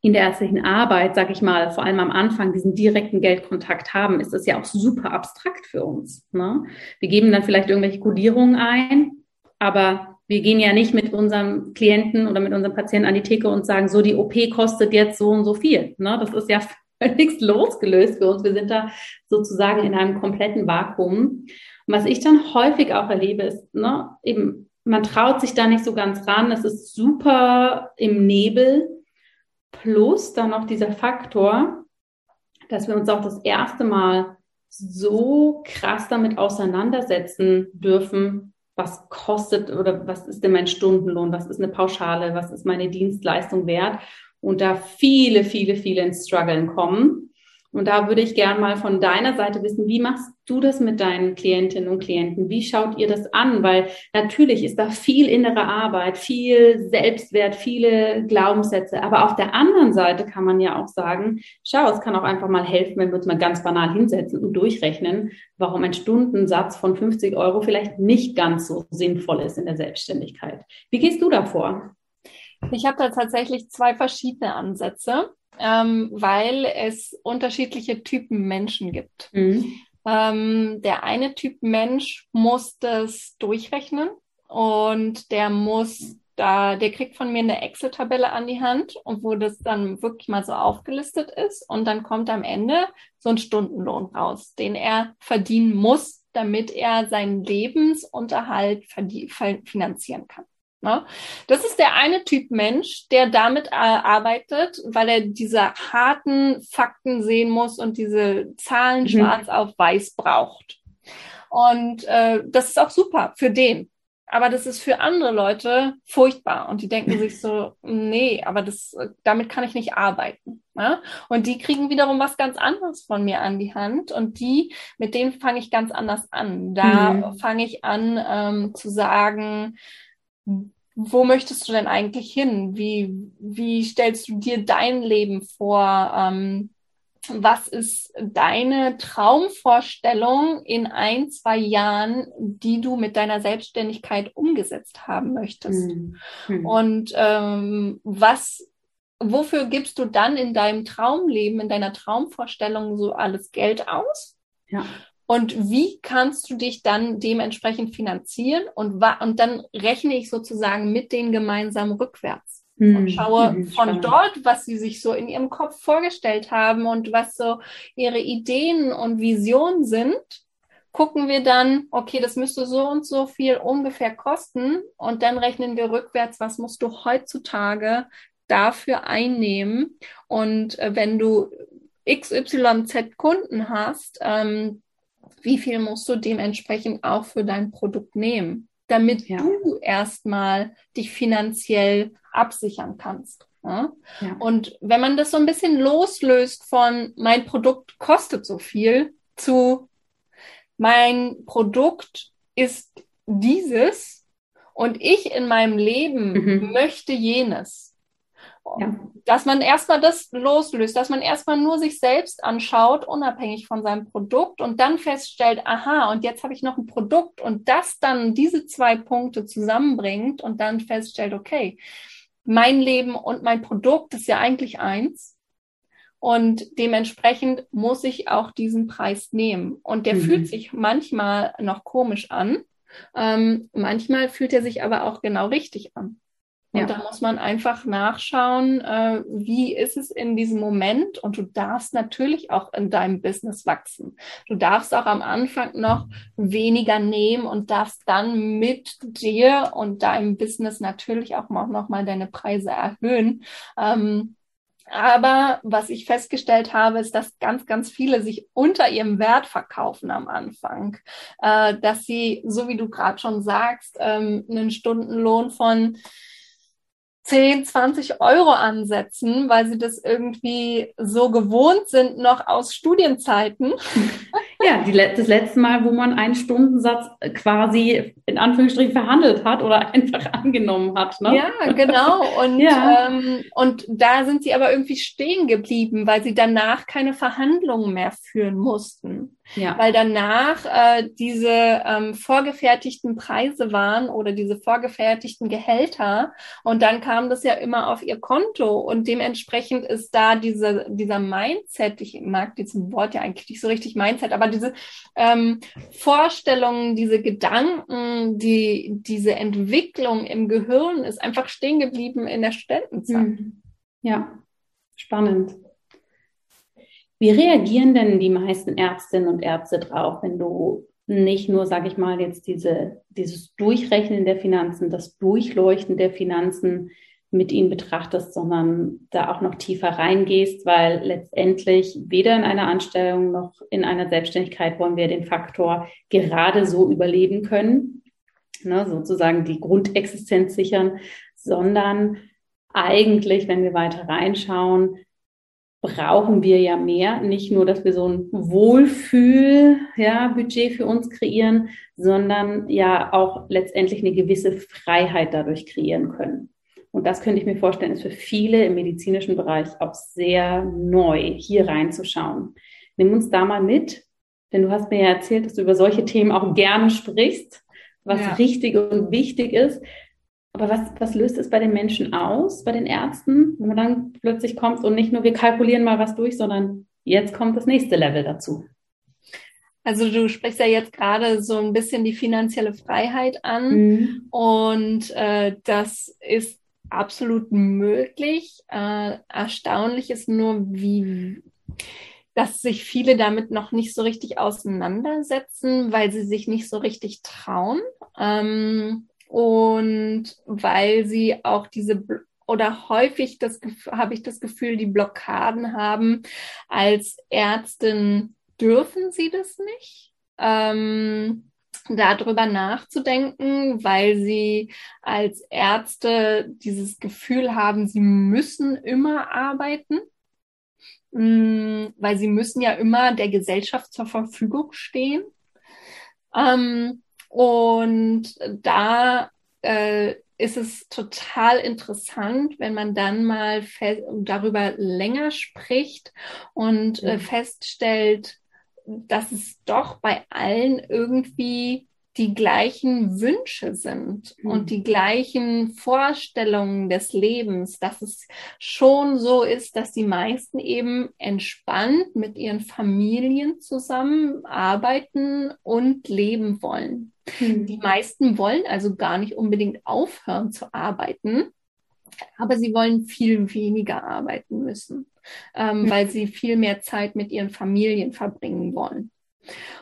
in der ärztlichen Arbeit, sag ich mal, vor allem am Anfang diesen direkten Geldkontakt haben, ist das ja auch super abstrakt für uns. Ne? Wir geben dann vielleicht irgendwelche Kodierungen ein, aber wir gehen ja nicht mit unserem Klienten oder mit unserem Patienten an die Theke und sagen, so die OP kostet jetzt so und so viel. Ne? Das ist ja völlig losgelöst für uns. Wir sind da sozusagen in einem kompletten Vakuum. Und was ich dann häufig auch erlebe, ist ne, eben, man traut sich da nicht so ganz ran. Es ist super im Nebel. Plus dann noch dieser Faktor, dass wir uns auch das erste Mal so krass damit auseinandersetzen dürfen, was kostet oder was ist denn mein Stundenlohn, was ist eine Pauschale, was ist meine Dienstleistung wert und da viele, viele, viele ins Struggeln kommen. Und da würde ich gern mal von deiner Seite wissen, wie machst du das mit deinen Klientinnen und Klienten? Wie schaut ihr das an? Weil natürlich ist da viel innere Arbeit, viel Selbstwert, viele Glaubenssätze. Aber auf der anderen Seite kann man ja auch sagen, schau, es kann auch einfach mal helfen, wenn wir uns mal ganz banal hinsetzen und durchrechnen, warum ein Stundensatz von 50 Euro vielleicht nicht ganz so sinnvoll ist in der Selbstständigkeit. Wie gehst du davor? Ich habe da tatsächlich zwei verschiedene Ansätze ähm, weil es unterschiedliche Typen Menschen gibt. Mhm. Ähm, der eine Typ Mensch muss das durchrechnen und der muss da, der kriegt von mir eine Excel-Tabelle an die Hand und wo das dann wirklich mal so aufgelistet ist und dann kommt am Ende so ein Stundenlohn raus, den er verdienen muss, damit er seinen Lebensunterhalt finanzieren kann. Ne? Das ist der eine Typ Mensch, der damit äh, arbeitet, weil er diese harten Fakten sehen muss und diese Zahlen mhm. schwarz auf weiß braucht. Und äh, das ist auch super für den. Aber das ist für andere Leute furchtbar und die denken sich so, nee, aber das, damit kann ich nicht arbeiten. Ne? Und die kriegen wiederum was ganz anderes von mir an die Hand und die, mit denen fange ich ganz anders an. Da mhm. fange ich an ähm, zu sagen, wo möchtest du denn eigentlich hin? Wie, wie stellst du dir dein Leben vor? Ähm, was ist deine Traumvorstellung in ein, zwei Jahren, die du mit deiner Selbstständigkeit umgesetzt haben möchtest? Mhm. Und ähm, was wofür gibst du dann in deinem Traumleben, in deiner Traumvorstellung so alles Geld aus? Ja. Und wie kannst du dich dann dementsprechend finanzieren? Und, und dann rechne ich sozusagen mit denen gemeinsam rückwärts hm. und schaue mhm, von dort, was sie sich so in ihrem Kopf vorgestellt haben und was so ihre Ideen und Visionen sind. Gucken wir dann, okay, das müsste so und so viel ungefähr kosten. Und dann rechnen wir rückwärts, was musst du heutzutage dafür einnehmen. Und äh, wenn du XYZ Kunden hast, ähm, wie viel musst du dementsprechend auch für dein Produkt nehmen, damit ja. du erstmal dich finanziell absichern kannst. Ja? Ja. Und wenn man das so ein bisschen loslöst von mein Produkt kostet so viel zu mein Produkt ist dieses und ich in meinem Leben mhm. möchte jenes ja. Dass man erstmal das loslöst, dass man erstmal nur sich selbst anschaut, unabhängig von seinem Produkt und dann feststellt, aha, und jetzt habe ich noch ein Produkt und das dann diese zwei Punkte zusammenbringt und dann feststellt, okay, mein Leben und mein Produkt ist ja eigentlich eins. Und dementsprechend muss ich auch diesen Preis nehmen. Und der mhm. fühlt sich manchmal noch komisch an. Ähm, manchmal fühlt er sich aber auch genau richtig an. Und ja. da muss man einfach nachschauen, äh, wie ist es in diesem Moment. Und du darfst natürlich auch in deinem Business wachsen. Du darfst auch am Anfang noch weniger nehmen und darfst dann mit dir und deinem Business natürlich auch noch mal deine Preise erhöhen. Ähm, aber was ich festgestellt habe, ist, dass ganz, ganz viele sich unter ihrem Wert verkaufen am Anfang. Äh, dass sie, so wie du gerade schon sagst, ähm, einen Stundenlohn von 10, 20 Euro ansetzen, weil sie das irgendwie so gewohnt sind, noch aus Studienzeiten. Ja, die, das letzte Mal, wo man einen Stundensatz quasi in Anführungsstrichen verhandelt hat oder einfach angenommen hat. Ne? Ja, genau. Und, ja. Ähm, und da sind sie aber irgendwie stehen geblieben, weil sie danach keine Verhandlungen mehr führen mussten. Ja. Weil danach äh, diese ähm, vorgefertigten Preise waren oder diese vorgefertigten Gehälter und dann kam das ja immer auf ihr Konto und dementsprechend ist da diese, dieser Mindset, ich mag dieses Wort ja eigentlich nicht so richtig Mindset, aber diese ähm, Vorstellungen, diese Gedanken, die, diese Entwicklung im Gehirn ist einfach stehen geblieben in der Studentenzeit. Hm. Ja, spannend. Wie reagieren denn die meisten Ärztinnen und Ärzte drauf, wenn du nicht nur, sage ich mal, jetzt diese, dieses Durchrechnen der Finanzen, das Durchleuchten der Finanzen mit ihnen betrachtest, sondern da auch noch tiefer reingehst, weil letztendlich weder in einer Anstellung noch in einer Selbstständigkeit wollen wir den Faktor gerade so überleben können, ne, sozusagen die Grundexistenz sichern, sondern eigentlich, wenn wir weiter reinschauen, brauchen wir ja mehr. Nicht nur, dass wir so ein Wohlfühl, ja, Budget für uns kreieren, sondern ja auch letztendlich eine gewisse Freiheit dadurch kreieren können. Und das könnte ich mir vorstellen, ist für viele im medizinischen Bereich auch sehr neu, hier reinzuschauen. Nimm uns da mal mit, denn du hast mir ja erzählt, dass du über solche Themen auch gerne sprichst, was ja. richtig und wichtig ist. Aber was, was löst es bei den Menschen aus, bei den Ärzten, wenn man dann plötzlich kommt und nicht nur wir kalkulieren mal was durch, sondern jetzt kommt das nächste Level dazu? Also du sprichst ja jetzt gerade so ein bisschen die finanzielle Freiheit an mhm. und äh, das ist absolut möglich. Äh, erstaunlich ist nur, wie dass sich viele damit noch nicht so richtig auseinandersetzen, weil sie sich nicht so richtig trauen. Ähm, und weil sie auch diese oder häufig das habe ich das Gefühl, die Blockaden haben. Als Ärztin dürfen sie das nicht. Ähm, darüber nachzudenken, weil sie als Ärzte dieses Gefühl haben, sie müssen immer arbeiten, mm, weil sie müssen ja immer der Gesellschaft zur Verfügung stehen. Ähm, und da äh, ist es total interessant, wenn man dann mal darüber länger spricht und äh, feststellt, dass es doch bei allen irgendwie die gleichen Wünsche sind mhm. und die gleichen Vorstellungen des Lebens, dass es schon so ist, dass die meisten eben entspannt mit ihren Familien zusammenarbeiten und leben wollen. Mhm. Die meisten wollen also gar nicht unbedingt aufhören zu arbeiten, aber sie wollen viel weniger arbeiten müssen, ähm, mhm. weil sie viel mehr Zeit mit ihren Familien verbringen wollen.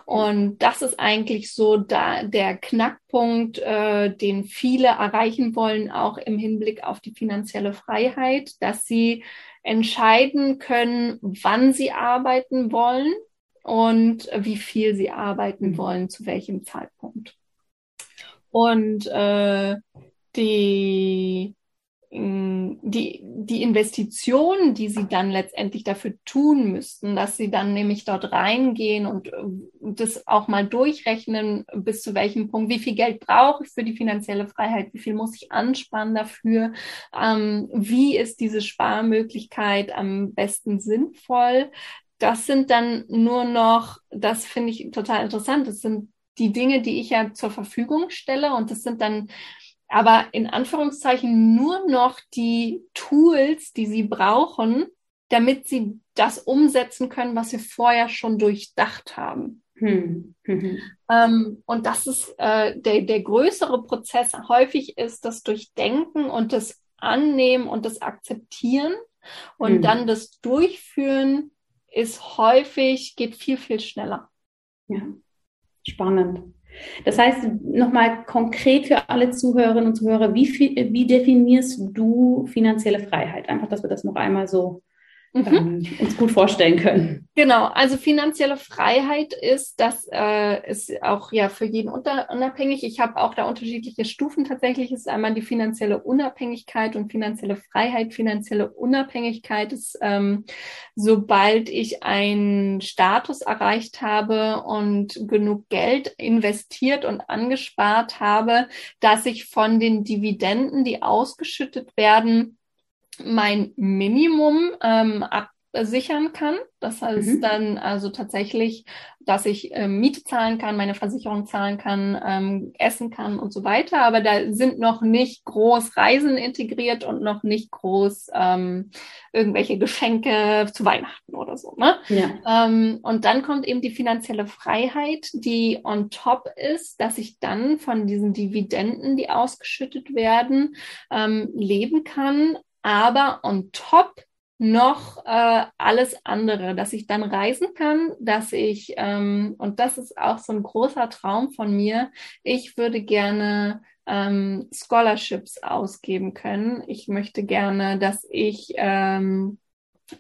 Und das ist eigentlich so da, der Knackpunkt, äh, den viele erreichen wollen, auch im Hinblick auf die finanzielle Freiheit, dass sie entscheiden können, wann sie arbeiten wollen und wie viel sie arbeiten mhm. wollen, zu welchem Zeitpunkt. Und äh, die die, die Investitionen, die sie dann letztendlich dafür tun müssten, dass sie dann nämlich dort reingehen und das auch mal durchrechnen, bis zu welchem Punkt, wie viel Geld brauche ich für die finanzielle Freiheit, wie viel muss ich anspannen dafür, ähm, wie ist diese Sparmöglichkeit am besten sinnvoll. Das sind dann nur noch, das finde ich total interessant, das sind die Dinge, die ich ja zur Verfügung stelle und das sind dann aber in Anführungszeichen nur noch die Tools, die sie brauchen, damit sie das umsetzen können, was sie vorher schon durchdacht haben. Hm. Mhm. Ähm, und das ist äh, der, der größere Prozess. Häufig ist das Durchdenken und das Annehmen und das Akzeptieren und hm. dann das Durchführen ist häufig, geht viel, viel schneller. Ja, spannend. Das heißt, nochmal konkret für alle Zuhörerinnen und Zuhörer, wie, wie definierst du finanzielle Freiheit? Einfach, dass wir das noch einmal so. Ähm, uns gut vorstellen können. Genau, also finanzielle Freiheit ist, das äh, ist auch ja für jeden unter, unabhängig. Ich habe auch da unterschiedliche Stufen. Tatsächlich ist einmal die finanzielle Unabhängigkeit und finanzielle Freiheit. Finanzielle Unabhängigkeit ist, ähm, sobald ich einen Status erreicht habe und genug Geld investiert und angespart habe, dass ich von den Dividenden, die ausgeschüttet werden, mein Minimum ähm, absichern kann. Das heißt mhm. dann also tatsächlich, dass ich äh, Miete zahlen kann, meine Versicherung zahlen kann, ähm, essen kann und so weiter. Aber da sind noch nicht groß Reisen integriert und noch nicht groß ähm, irgendwelche Geschenke zu Weihnachten oder so. Ne? Ja. Ähm, und dann kommt eben die finanzielle Freiheit, die on top ist, dass ich dann von diesen Dividenden, die ausgeschüttet werden, ähm, leben kann, aber on top noch äh, alles andere, dass ich dann reisen kann, dass ich, ähm, und das ist auch so ein großer Traum von mir, ich würde gerne ähm, Scholarships ausgeben können. Ich möchte gerne, dass ich ähm,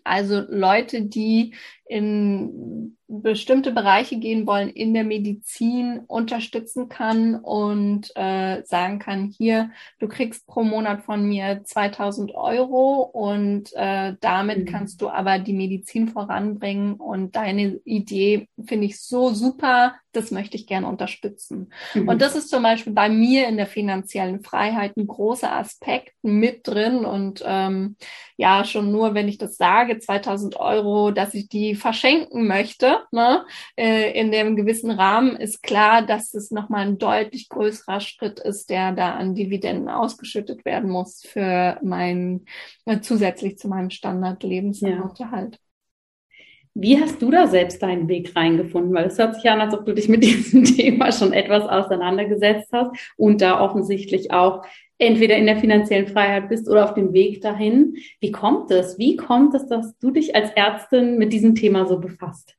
also Leute, die in bestimmte Bereiche gehen wollen in der Medizin, unterstützen kann und äh, sagen kann, hier, du kriegst pro Monat von mir 2000 Euro und äh, damit mhm. kannst du aber die Medizin voranbringen und deine Idee finde ich so super, das möchte ich gerne unterstützen. Mhm. Und das ist zum Beispiel bei mir in der finanziellen Freiheit ein großer Aspekt mit drin und ähm, ja, schon nur, wenn ich das sage, 2000 Euro, dass ich die verschenken möchte, ne, äh, in dem gewissen Rahmen, ist klar, dass es nochmal ein deutlich größerer Schritt ist, der da an Dividenden ausgeschüttet werden muss für mein, äh, zusätzlich zu meinem Standard-Lebensunterhalt. Ja. Wie hast du da selbst deinen Weg reingefunden? Weil es hört sich an, als ob du dich mit diesem Thema schon etwas auseinandergesetzt hast und da offensichtlich auch entweder in der finanziellen Freiheit bist oder auf dem Weg dahin. Wie kommt es? Wie kommt es, dass du dich als Ärztin mit diesem Thema so befasst?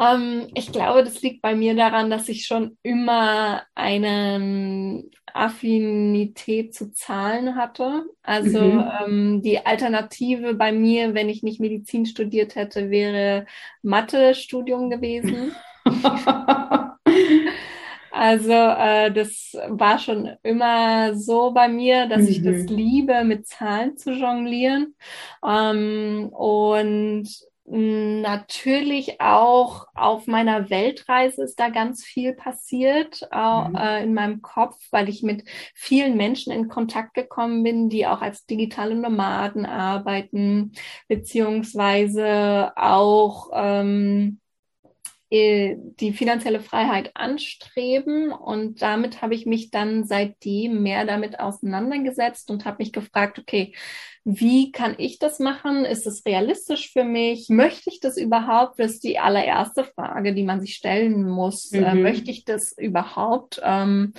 Ähm, ich glaube, das liegt bei mir daran, dass ich schon immer eine Affinität zu Zahlen hatte. Also mhm. ähm, die Alternative bei mir, wenn ich nicht Medizin studiert hätte, wäre Mathe-Studium gewesen. Also äh, das war schon immer so bei mir, dass mhm. ich das mhm. liebe, mit Zahlen zu jonglieren. Ähm, und natürlich auch auf meiner Weltreise ist da ganz viel passiert äh, mhm. äh, in meinem Kopf, weil ich mit vielen Menschen in Kontakt gekommen bin, die auch als digitale Nomaden arbeiten, beziehungsweise auch ähm, äh, die finanzielle Freiheit anstreben. Und damit habe ich mich dann seitdem mehr damit auseinandergesetzt und habe mich gefragt, okay, wie kann ich das machen? Ist es realistisch für mich? Möchte ich das überhaupt? Das ist die allererste Frage, die man sich stellen muss. Äh, mhm. Äh, möchte ich das überhaupt? Ähm,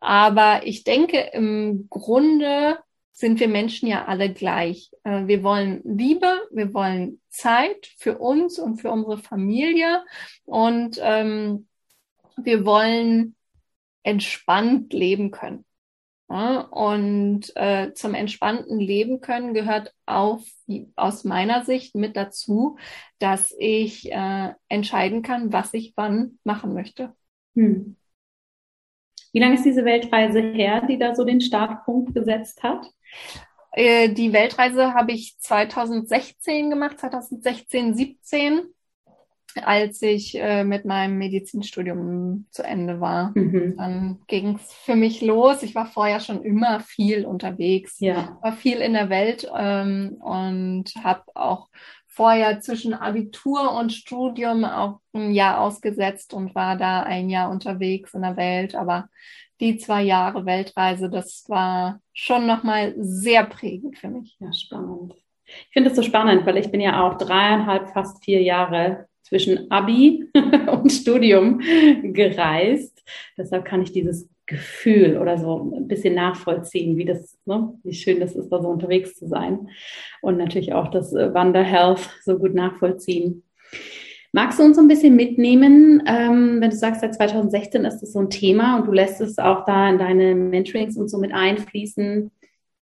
aber ich denke, im Grunde sind wir Menschen ja alle gleich. Äh, wir wollen Liebe, wir wollen Zeit für uns und für unsere Familie und ähm, wir wollen entspannt leben können. Ja, und äh, zum entspannten Leben können gehört auch aus meiner Sicht mit dazu, dass ich äh, entscheiden kann, was ich wann machen möchte. Hm. Wie lange ist diese Weltreise her, die da so den Startpunkt gesetzt hat? Äh, die Weltreise habe ich 2016 gemacht, 2016, 17, als ich äh, mit meinem Medizinstudium zu Ende war. Mhm. Dann ging es für mich los. Ich war vorher schon immer viel unterwegs, ja. war viel in der Welt ähm, und habe auch vorher zwischen Abitur und Studium auch ein Jahr ausgesetzt und war da ein Jahr unterwegs in der Welt. Aber die zwei Jahre Weltreise, das war schon nochmal sehr prägend für mich. Ja, spannend. Ich finde es so spannend, weil ich bin ja auch dreieinhalb, fast vier Jahre zwischen Abi und Studium gereist. Deshalb kann ich dieses Gefühl oder so ein bisschen nachvollziehen, wie das, ne, wie schön das ist, da so unterwegs zu sein. Und natürlich auch das Wanderhealth so gut nachvollziehen. Magst du uns so ein bisschen mitnehmen, ähm, wenn du sagst, seit 2016 ist das so ein Thema und du lässt es auch da in deine Mentorings und so mit einfließen?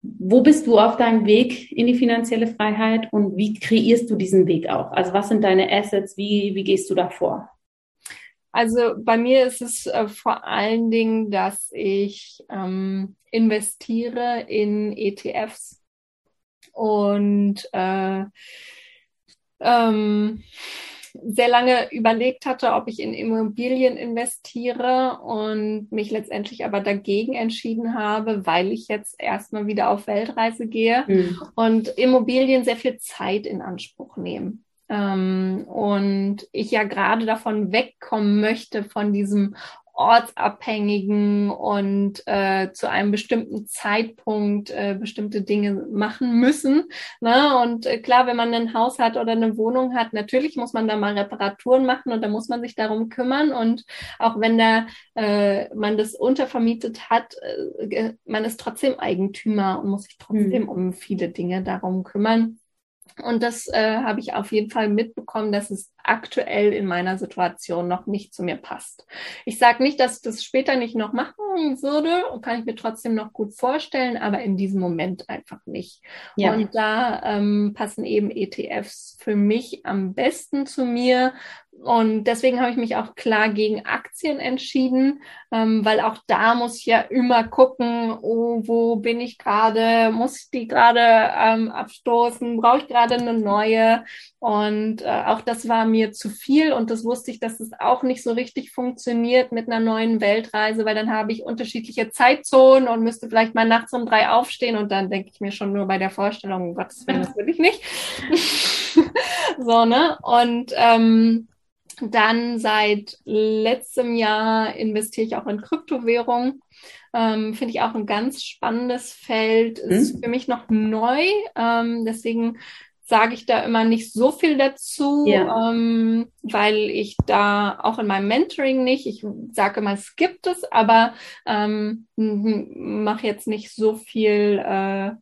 Wo bist du auf deinem Weg in die finanzielle Freiheit und wie kreierst du diesen Weg auch? Also was sind deine Assets? Wie, wie gehst du da vor? Also bei mir ist es äh, vor allen Dingen, dass ich ähm, investiere in ETFs und äh, ähm, sehr lange überlegt hatte, ob ich in Immobilien investiere und mich letztendlich aber dagegen entschieden habe, weil ich jetzt erstmal wieder auf Weltreise gehe mhm. und Immobilien sehr viel Zeit in Anspruch nehmen. Ähm, und ich ja gerade davon wegkommen möchte, von diesem ortsabhängigen und äh, zu einem bestimmten Zeitpunkt äh, bestimmte Dinge machen müssen. Ne? Und äh, klar, wenn man ein Haus hat oder eine Wohnung hat, natürlich muss man da mal Reparaturen machen und da muss man sich darum kümmern. Und auch wenn da äh, man das untervermietet hat, äh, man ist trotzdem Eigentümer und muss sich trotzdem hm. um viele Dinge darum kümmern. Und das äh, habe ich auf jeden Fall mitbekommen, dass es aktuell in meiner Situation noch nicht zu mir passt. Ich sage nicht, dass ich das später nicht noch machen würde und kann ich mir trotzdem noch gut vorstellen, aber in diesem Moment einfach nicht. Ja. Und da ähm, passen eben ETFs für mich am besten zu mir, und deswegen habe ich mich auch klar gegen Aktien entschieden, ähm, weil auch da muss ich ja immer gucken, oh, wo bin ich gerade, muss ich die gerade ähm, abstoßen, brauche ich gerade eine neue. Und äh, auch das war mir zu viel und das wusste ich, dass es auch nicht so richtig funktioniert mit einer neuen Weltreise, weil dann habe ich unterschiedliche Zeitzonen und müsste vielleicht mal nachts um drei aufstehen und dann denke ich mir schon nur bei der Vorstellung, um Gottes Willen, das will ich nicht. so, ne? Und ähm, dann seit letztem Jahr investiere ich auch in Kryptowährungen. Ähm, Finde ich auch ein ganz spannendes Feld. Ist hm. für mich noch neu. Ähm, deswegen sage ich da immer nicht so viel dazu, ja. ähm, weil ich da auch in meinem Mentoring nicht, ich sage immer, es gibt es, aber ähm, mache jetzt nicht so viel äh,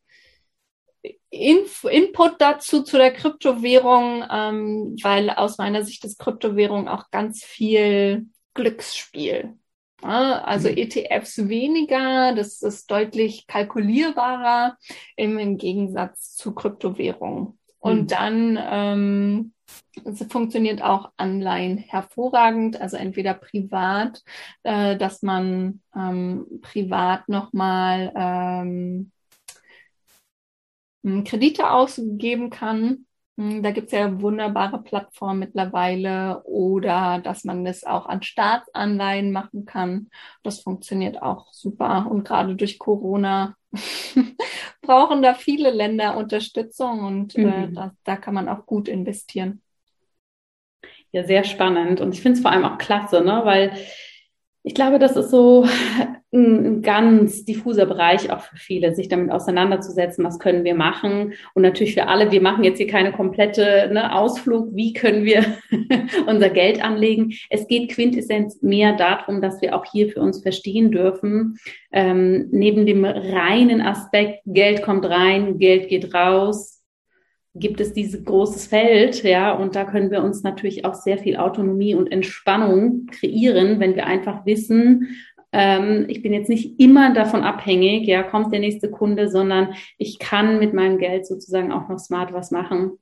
Inf Input dazu zu der Kryptowährung, ähm, weil aus meiner Sicht ist Kryptowährung auch ganz viel Glücksspiel. Ja, also mhm. ETFs weniger, das ist deutlich kalkulierbarer im, im Gegensatz zu Kryptowährungen. Und mhm. dann ähm, funktioniert auch Anleihen hervorragend, also entweder privat, äh, dass man ähm, privat nochmal ähm, hm, Kredite ausgeben kann. Hm, da gibt es ja wunderbare Plattformen mittlerweile oder dass man das auch an Staatsanleihen machen kann. Das funktioniert auch super. Und gerade durch Corona brauchen da viele Länder Unterstützung und äh, mhm. äh, da, da kann man auch gut investieren. Ja, sehr spannend. Und ich finde es vor allem auch klasse, ne? weil ich glaube, das ist so ein ganz diffuser Bereich auch für viele, sich damit auseinanderzusetzen, was können wir machen. Und natürlich für alle, wir machen jetzt hier keine komplette ne, Ausflug, wie können wir unser Geld anlegen. Es geht Quintessenz mehr darum, dass wir auch hier für uns verstehen dürfen, ähm, neben dem reinen Aspekt, Geld kommt rein, Geld geht raus, gibt es dieses großes Feld, ja, und da können wir uns natürlich auch sehr viel Autonomie und Entspannung kreieren, wenn wir einfach wissen, ähm, ich bin jetzt nicht immer davon abhängig, ja, kommt der nächste Kunde, sondern ich kann mit meinem Geld sozusagen auch noch smart was machen.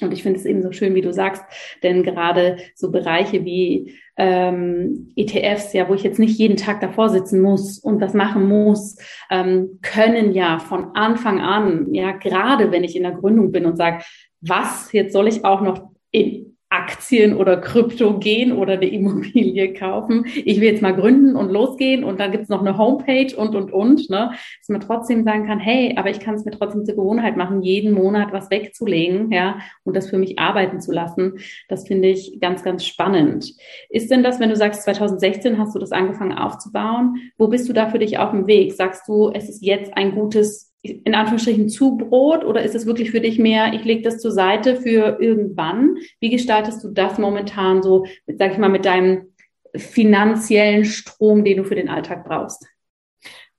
Und ich finde es eben so schön, wie du sagst, denn gerade so Bereiche wie ähm, ETFs, ja, wo ich jetzt nicht jeden Tag davor sitzen muss und was machen muss, ähm, können ja von Anfang an, ja, gerade wenn ich in der Gründung bin und sage, was, jetzt soll ich auch noch in Aktien oder Krypto gehen oder eine Immobilie kaufen. Ich will jetzt mal gründen und losgehen und dann gibt es noch eine Homepage und, und, und, ne? dass man trotzdem sagen kann, hey, aber ich kann es mir trotzdem zur Gewohnheit machen, jeden Monat was wegzulegen, ja, und das für mich arbeiten zu lassen. Das finde ich ganz, ganz spannend. Ist denn das, wenn du sagst, 2016 hast du das angefangen aufzubauen, wo bist du da für dich auf dem Weg? Sagst du, es ist jetzt ein gutes in Anführungsstrichen Zubrot oder ist es wirklich für dich mehr, ich lege das zur Seite für irgendwann? Wie gestaltest du das momentan so, sag ich mal, mit deinem finanziellen Strom, den du für den Alltag brauchst?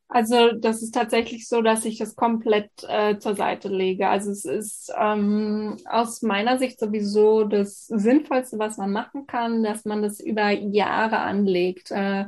Also das ist tatsächlich so, dass ich das komplett äh, zur Seite lege. Also es ist ähm, aus meiner Sicht sowieso das Sinnvollste, was man machen kann, dass man das über Jahre anlegt. Äh,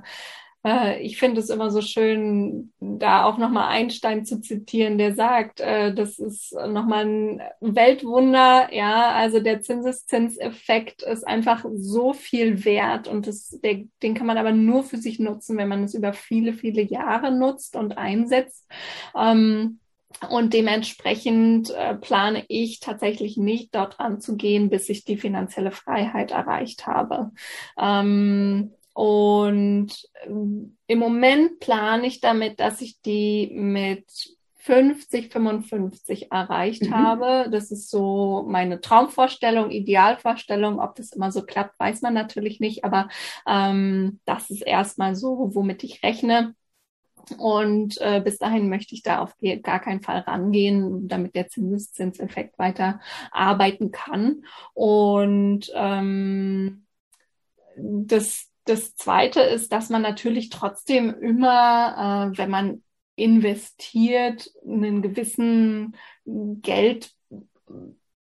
äh, ich finde es immer so schön, da auch nochmal Einstein zu zitieren, der sagt, äh, das ist nochmal ein Weltwunder, ja, also der Zinseszinseffekt ist einfach so viel wert und das, der, den kann man aber nur für sich nutzen, wenn man es über viele, viele Jahre nutzt und einsetzt. Ähm, und dementsprechend äh, plane ich tatsächlich nicht dort anzugehen, bis ich die finanzielle Freiheit erreicht habe. Ähm, und ähm, im Moment plane ich damit, dass ich die mit 50, 55 erreicht mhm. habe. Das ist so meine Traumvorstellung, Idealvorstellung. Ob das immer so klappt, weiß man natürlich nicht, aber ähm, das ist erstmal so, womit ich rechne. Und äh, bis dahin möchte ich da auf gar keinen Fall rangehen, damit der Zinseszinseffekt weiter arbeiten kann. Und ähm, das das Zweite ist, dass man natürlich trotzdem immer, äh, wenn man investiert, einen gewissen Geld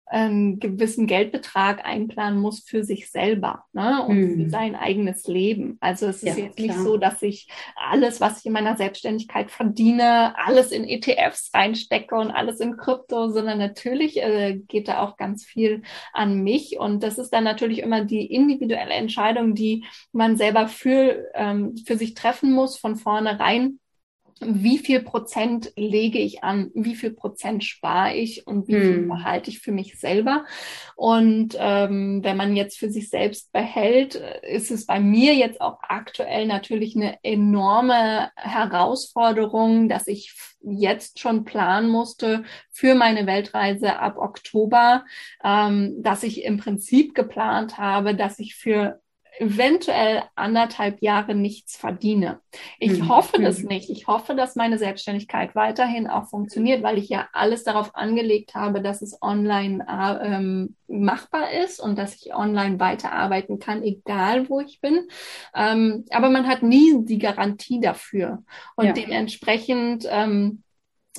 einen gewissen Geldbetrag einplanen muss für sich selber ne? und mhm. für sein eigenes Leben. Also es ist ja, jetzt nicht klar. so, dass ich alles, was ich in meiner Selbstständigkeit verdiene, alles in ETFs reinstecke und alles in Krypto, sondern natürlich äh, geht da auch ganz viel an mich. Und das ist dann natürlich immer die individuelle Entscheidung, die man selber für, ähm, für sich treffen muss von vornherein wie viel Prozent lege ich an, wie viel Prozent spare ich und wie viel hm. behalte ich für mich selber. Und ähm, wenn man jetzt für sich selbst behält, ist es bei mir jetzt auch aktuell natürlich eine enorme Herausforderung, dass ich jetzt schon planen musste für meine Weltreise ab Oktober, ähm, dass ich im Prinzip geplant habe, dass ich für eventuell anderthalb Jahre nichts verdiene. Ich mhm. hoffe das mhm. nicht. Ich hoffe, dass meine Selbstständigkeit weiterhin auch funktioniert, weil ich ja alles darauf angelegt habe, dass es online äh, ähm, machbar ist und dass ich online weiterarbeiten kann, egal wo ich bin. Ähm, aber man hat nie die Garantie dafür. Und ja. dementsprechend ähm,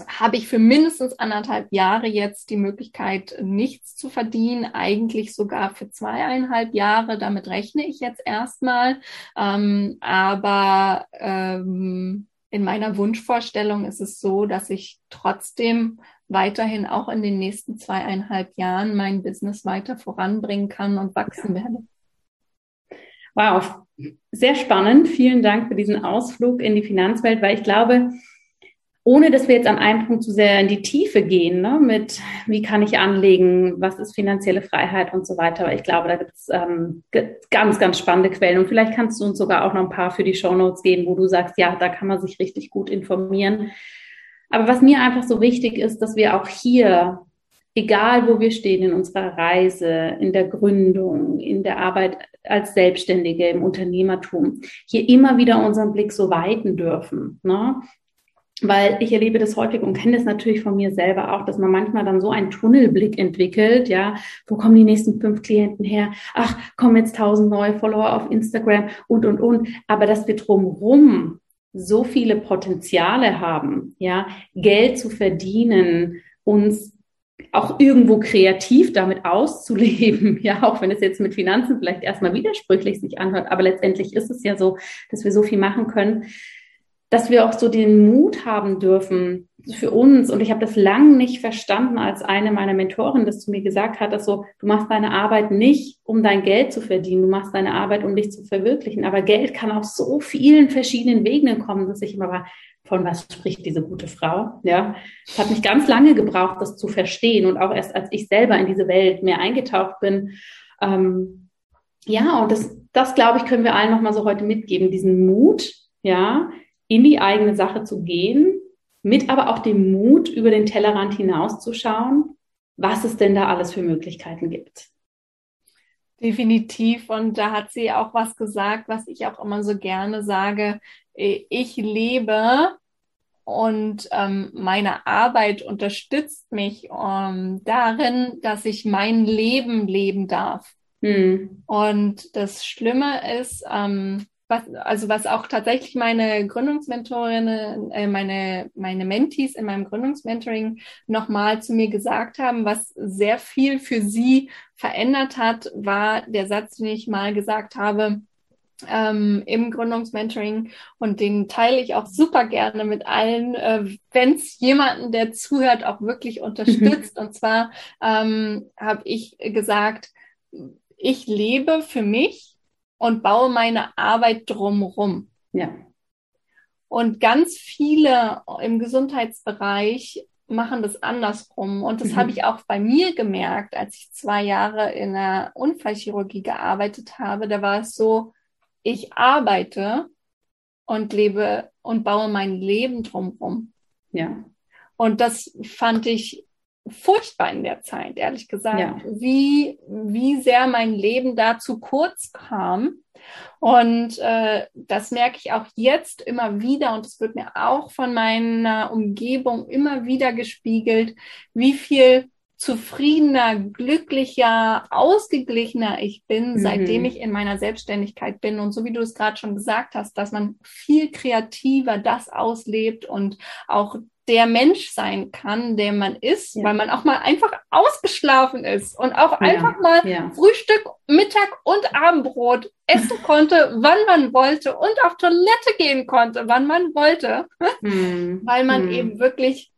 habe ich für mindestens anderthalb Jahre jetzt die Möglichkeit, nichts zu verdienen, eigentlich sogar für zweieinhalb Jahre. Damit rechne ich jetzt erstmal. Ähm, aber ähm, in meiner Wunschvorstellung ist es so, dass ich trotzdem weiterhin auch in den nächsten zweieinhalb Jahren mein Business weiter voranbringen kann und wachsen werde. Wow, sehr spannend. Vielen Dank für diesen Ausflug in die Finanzwelt, weil ich glaube, ohne dass wir jetzt an einem Punkt zu sehr in die Tiefe gehen, ne, mit wie kann ich anlegen, was ist finanzielle Freiheit und so weiter. Aber ich glaube, da gibt es ähm, ganz, ganz spannende Quellen. Und vielleicht kannst du uns sogar auch noch ein paar für die Show Notes geben, wo du sagst, ja, da kann man sich richtig gut informieren. Aber was mir einfach so wichtig ist, dass wir auch hier egal wo wir stehen in unserer Reise, in der Gründung, in der Arbeit als Selbstständige im Unternehmertum, hier immer wieder unseren Blick so weiten dürfen. Ne? Weil ich erlebe das häufig und kenne das natürlich von mir selber auch, dass man manchmal dann so einen Tunnelblick entwickelt, ja, wo kommen die nächsten fünf Klienten her? Ach, kommen jetzt tausend neue Follower auf Instagram und, und, und. Aber dass wir drumherum so viele Potenziale haben, ja, Geld zu verdienen, uns auch irgendwo kreativ damit auszuleben, ja, auch wenn es jetzt mit Finanzen vielleicht erstmal widersprüchlich sich anhört, aber letztendlich ist es ja so, dass wir so viel machen können, dass wir auch so den Mut haben dürfen für uns. Und ich habe das lang nicht verstanden, als eine meiner Mentoren das zu mir gesagt hat, dass so, du machst deine Arbeit nicht, um dein Geld zu verdienen, du machst deine Arbeit, um dich zu verwirklichen. Aber Geld kann auf so vielen verschiedenen Wegen kommen, dass ich immer war, von was spricht diese gute Frau? Ja, es hat mich ganz lange gebraucht, das zu verstehen und auch erst als ich selber in diese Welt mehr eingetaucht bin. Ähm, ja, und das, das glaube ich, können wir allen nochmal so heute mitgeben, diesen Mut, ja, in die eigene Sache zu gehen, mit aber auch dem Mut, über den Tellerrand hinauszuschauen, was es denn da alles für Möglichkeiten gibt. Definitiv. Und da hat sie auch was gesagt, was ich auch immer so gerne sage. Ich lebe und ähm, meine Arbeit unterstützt mich ähm, darin, dass ich mein Leben leben darf. Hm. Und das Schlimme ist, ähm, was, also was auch tatsächlich meine Gründungsmentorinnen, äh, meine, meine Mentees in meinem Gründungsmentoring nochmal zu mir gesagt haben, was sehr viel für sie verändert hat, war der Satz, den ich mal gesagt habe, ähm, im Gründungsmentoring und den teile ich auch super gerne mit allen, äh, wenn es jemanden, der zuhört, auch wirklich unterstützt. Mhm. Und zwar ähm, habe ich gesagt, ich lebe für mich und baue meine Arbeit drumrum. Ja. Und ganz viele im Gesundheitsbereich machen das andersrum. Und das mhm. habe ich auch bei mir gemerkt, als ich zwei Jahre in der Unfallchirurgie gearbeitet habe. Da war es so, ich arbeite und lebe und baue mein Leben drumrum. Ja. Und das fand ich furchtbar in der Zeit, ehrlich gesagt, ja. wie, wie sehr mein Leben da zu kurz kam. Und äh, das merke ich auch jetzt immer wieder und es wird mir auch von meiner Umgebung immer wieder gespiegelt, wie viel zufriedener, glücklicher, ausgeglichener ich bin, mhm. seitdem ich in meiner Selbstständigkeit bin. Und so wie du es gerade schon gesagt hast, dass man viel kreativer das auslebt und auch der Mensch sein kann, der man ist, ja. weil man auch mal einfach ausgeschlafen ist und auch ja. einfach mal ja. Frühstück, Mittag und Abendbrot essen konnte, wann man wollte und auf Toilette gehen konnte, wann man wollte, hm. weil man hm. eben wirklich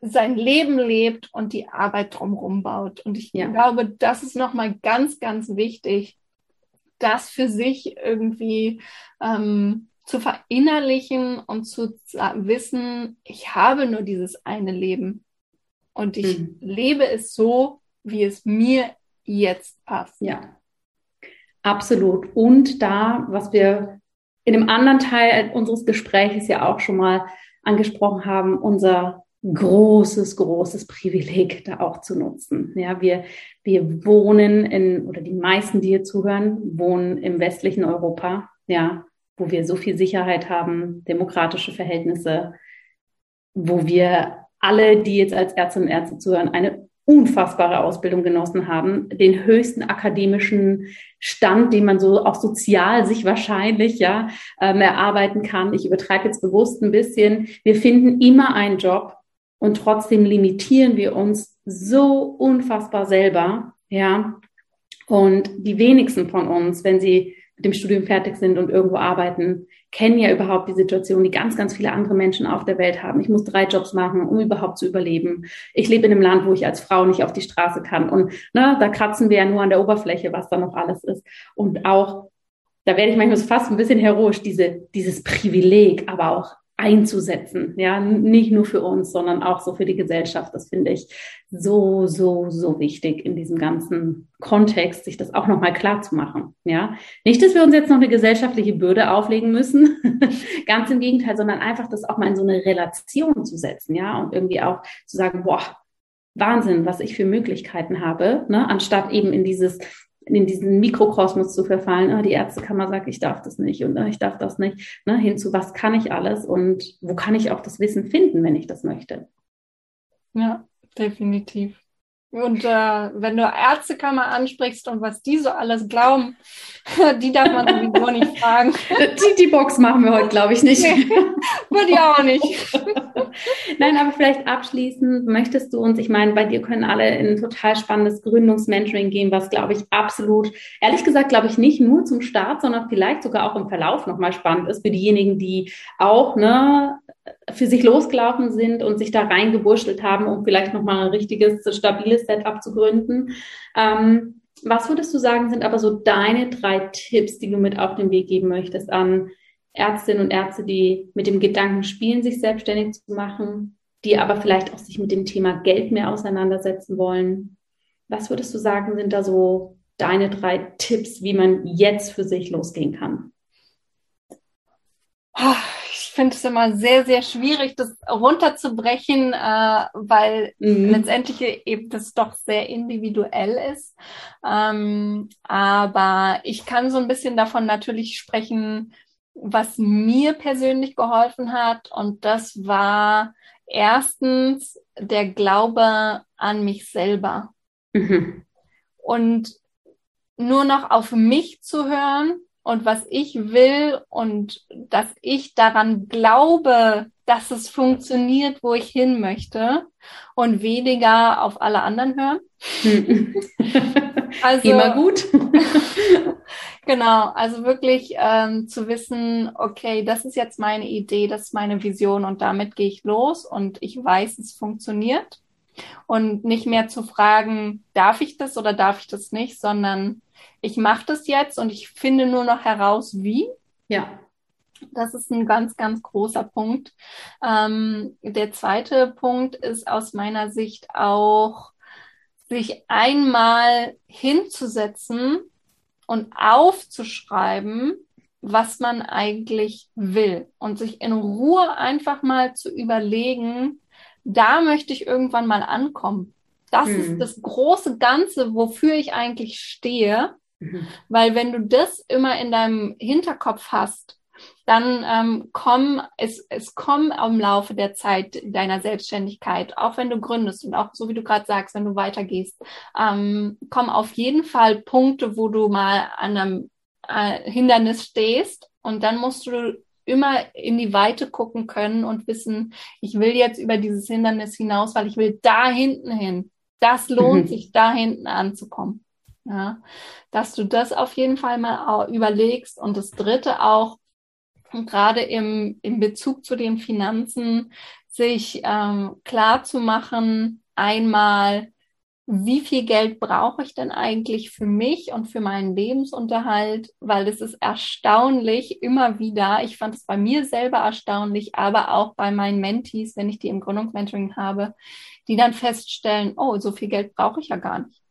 sein Leben lebt und die Arbeit drumherum baut. Und ich glaube, das ist nochmal ganz, ganz wichtig, das für sich irgendwie ähm, zu verinnerlichen und zu wissen, ich habe nur dieses eine Leben und ich mhm. lebe es so, wie es mir jetzt passt. Ja, absolut. Und da, was wir in dem anderen Teil unseres Gesprächs ja auch schon mal angesprochen haben, unser großes, großes Privileg da auch zu nutzen. Ja, wir, wir wohnen in, oder die meisten, die hier zuhören, wohnen im westlichen Europa. Ja, wo wir so viel Sicherheit haben, demokratische Verhältnisse, wo wir alle, die jetzt als Ärztinnen und Ärzte zuhören, eine unfassbare Ausbildung genossen haben, den höchsten akademischen Stand, den man so auch sozial sich wahrscheinlich ja ähm, erarbeiten kann. Ich übertreibe jetzt bewusst ein bisschen. Wir finden immer einen Job und trotzdem limitieren wir uns so unfassbar selber, ja. Und die wenigsten von uns, wenn sie dem Studium fertig sind und irgendwo arbeiten, kennen ja überhaupt die Situation, die ganz, ganz viele andere Menschen auf der Welt haben. Ich muss drei Jobs machen, um überhaupt zu überleben. Ich lebe in einem Land, wo ich als Frau nicht auf die Straße kann. Und ne, da kratzen wir ja nur an der Oberfläche, was da noch alles ist. Und auch, da werde ich manchmal fast ein bisschen heroisch, diese, dieses Privileg, aber auch einzusetzen. Ja, nicht nur für uns, sondern auch so für die Gesellschaft. Das finde ich so, so, so wichtig in diesem ganzen Kontext, sich das auch nochmal klar zu machen. Ja, nicht, dass wir uns jetzt noch eine gesellschaftliche Bürde auflegen müssen. Ganz im Gegenteil, sondern einfach das auch mal in so eine Relation zu setzen. Ja, und irgendwie auch zu sagen, boah, Wahnsinn, was ich für Möglichkeiten habe, ne? anstatt eben in dieses in diesen Mikrokosmos zu verfallen, ah, die Ärztekammer sagt, ich darf das nicht und ah, ich darf das nicht, ne? hinzu, was kann ich alles und wo kann ich auch das Wissen finden, wenn ich das möchte. Ja, definitiv. Und äh, wenn du Ärztekammer ansprichst und was die so alles glauben, die darf man sowieso nicht fragen. Die, die Box machen wir heute, glaube ich, nicht. Nee, würde ich auch nicht. Nein, aber vielleicht abschließend möchtest du uns, ich meine, bei dir können alle in ein total spannendes Gründungsmentoring gehen, was, glaube ich, absolut, ehrlich gesagt, glaube ich, nicht nur zum Start, sondern vielleicht sogar auch im Verlauf nochmal spannend ist für diejenigen, die auch ne, für sich losgelaufen sind und sich da reingeburschtelt haben, um vielleicht nochmal ein richtiges, stabiles Setup zu gründen. Ähm, was würdest du sagen, sind aber so deine drei Tipps, die du mit auf den Weg geben möchtest an Ärztinnen und Ärzte, die mit dem Gedanken spielen, sich selbstständig zu machen, die aber vielleicht auch sich mit dem Thema Geld mehr auseinandersetzen wollen? Was würdest du sagen, sind da so deine drei Tipps, wie man jetzt für sich losgehen kann? Finde es immer sehr, sehr schwierig, das runterzubrechen, äh, weil mhm. letztendlich eben das doch sehr individuell ist. Ähm, aber ich kann so ein bisschen davon natürlich sprechen, was mir persönlich geholfen hat. Und das war erstens der Glaube an mich selber. Mhm. Und nur noch auf mich zu hören und was ich will und dass ich daran glaube, dass es funktioniert, wo ich hin möchte und weniger auf alle anderen hören. also immer gut. genau, also wirklich ähm, zu wissen, okay, das ist jetzt meine Idee, das ist meine Vision und damit gehe ich los und ich weiß, es funktioniert. Und nicht mehr zu fragen, darf ich das oder darf ich das nicht, sondern ich mache das jetzt und ich finde nur noch heraus, wie. Ja. Das ist ein ganz, ganz großer Punkt. Ähm, der zweite Punkt ist aus meiner Sicht auch, sich einmal hinzusetzen und aufzuschreiben, was man eigentlich will und sich in Ruhe einfach mal zu überlegen, da möchte ich irgendwann mal ankommen. Das hm. ist das große Ganze, wofür ich eigentlich stehe. Mhm. Weil wenn du das immer in deinem Hinterkopf hast, dann ähm, kommen es, es kommen im Laufe der Zeit deiner Selbstständigkeit, auch wenn du gründest und auch so wie du gerade sagst, wenn du weitergehst, ähm, kommen auf jeden Fall Punkte, wo du mal an einem äh, Hindernis stehst und dann musst du immer in die Weite gucken können und wissen, ich will jetzt über dieses Hindernis hinaus, weil ich will da hinten hin. Das lohnt mhm. sich, da hinten anzukommen. Ja, dass du das auf jeden Fall mal überlegst. Und das dritte auch, gerade im, im Bezug zu den Finanzen, sich ähm, klar zu machen, einmal, wie viel Geld brauche ich denn eigentlich für mich und für meinen Lebensunterhalt? Weil es ist erstaunlich immer wieder. Ich fand es bei mir selber erstaunlich, aber auch bei meinen Mentees, wenn ich die im Gründungsmentoring habe, die dann feststellen, oh, so viel Geld brauche ich ja gar nicht.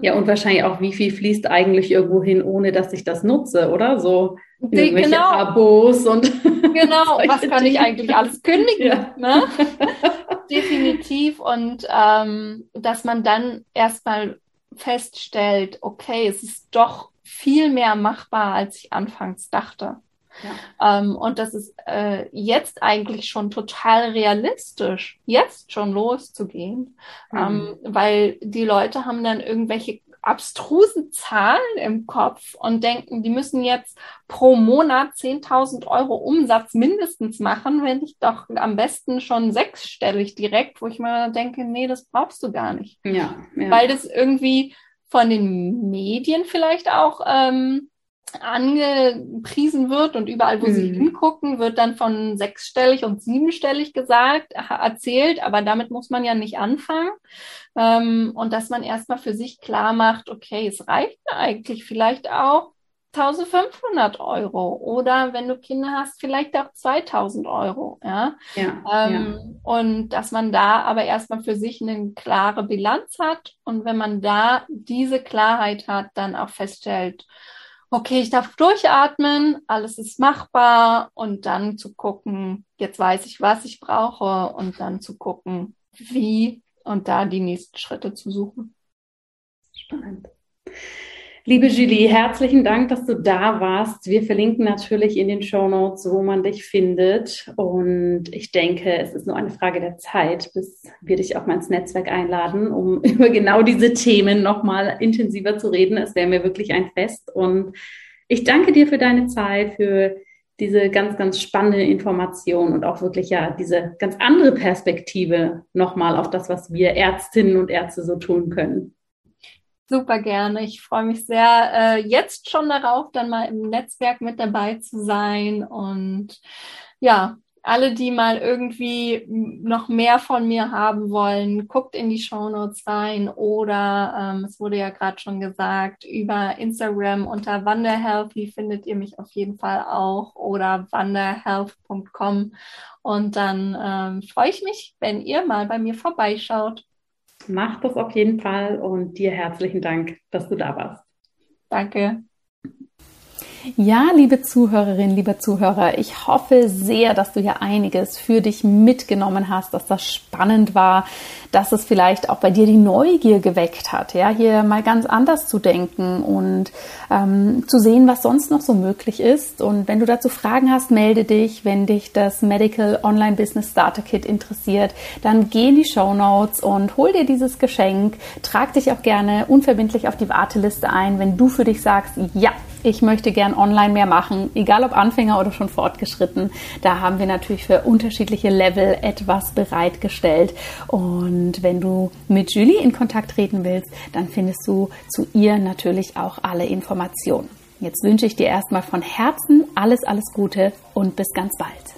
Ja, und wahrscheinlich auch, wie viel fließt eigentlich irgendwo hin, ohne dass ich das nutze, oder? So irgendwelche genau. Abos und. Genau, was kann ich eigentlich alles kündigen? Ja. Ne? Definitiv. Und ähm, dass man dann erstmal feststellt, okay, es ist doch viel mehr machbar, als ich anfangs dachte. Ja. Ähm, und das ist äh, jetzt eigentlich schon total realistisch, jetzt schon loszugehen, mhm. ähm, weil die Leute haben dann irgendwelche abstrusen Zahlen im Kopf und denken, die müssen jetzt pro Monat 10.000 Euro Umsatz mindestens machen, wenn ich doch am besten schon sechsstellig direkt, wo ich mir denke, nee, das brauchst du gar nicht. Ja, ja. Weil das irgendwie von den Medien vielleicht auch ähm, angepriesen wird und überall, wo mhm. sie hingucken, wird dann von sechsstellig und siebenstellig gesagt, erzählt, aber damit muss man ja nicht anfangen. Ähm, und dass man erstmal für sich klar macht, okay, es reicht mir eigentlich vielleicht auch 1500 Euro oder wenn du Kinder hast, vielleicht auch 2000 Euro. Ja? Ja, ähm, ja. Und dass man da aber erstmal für sich eine klare Bilanz hat und wenn man da diese Klarheit hat, dann auch feststellt, okay, ich darf durchatmen, alles ist machbar und dann zu gucken, jetzt weiß ich, was ich brauche und dann zu gucken, wie und da die nächsten Schritte zu suchen. Spannend. Liebe Julie, herzlichen Dank, dass du da warst. Wir verlinken natürlich in den Show Notes, wo man dich findet. Und ich denke, es ist nur eine Frage der Zeit, bis wir dich auch mal ins Netzwerk einladen, um über genau diese Themen nochmal intensiver zu reden. Es wäre mir wirklich ein Fest. Und ich danke dir für deine Zeit, für diese ganz, ganz spannende Information und auch wirklich ja diese ganz andere Perspektive nochmal auf das, was wir Ärztinnen und Ärzte so tun können. Super gerne. Ich freue mich sehr äh, jetzt schon darauf, dann mal im Netzwerk mit dabei zu sein. Und ja, alle, die mal irgendwie noch mehr von mir haben wollen, guckt in die Show Notes rein oder ähm, es wurde ja gerade schon gesagt, über Instagram unter Wanderhealthy findet ihr mich auf jeden Fall auch oder wanderhealth.com und dann ähm, freue ich mich, wenn ihr mal bei mir vorbeischaut. Mach das auf jeden Fall und dir herzlichen Dank, dass du da warst. Danke. Ja, liebe Zuhörerinnen, lieber Zuhörer, ich hoffe sehr, dass du hier einiges für dich mitgenommen hast, dass das spannend war, dass es vielleicht auch bei dir die Neugier geweckt hat, ja, hier mal ganz anders zu denken und ähm, zu sehen, was sonst noch so möglich ist. Und wenn du dazu Fragen hast, melde dich. Wenn dich das Medical Online Business Starter Kit interessiert, dann geh in die Show Notes und hol dir dieses Geschenk. Trag dich auch gerne unverbindlich auf die Warteliste ein, wenn du für dich sagst, ja, ich möchte gern online mehr machen, egal ob Anfänger oder schon fortgeschritten. Da haben wir natürlich für unterschiedliche Level etwas bereitgestellt. Und wenn du mit Julie in Kontakt treten willst, dann findest du zu ihr natürlich auch alle Informationen. Jetzt wünsche ich dir erstmal von Herzen alles, alles Gute und bis ganz bald.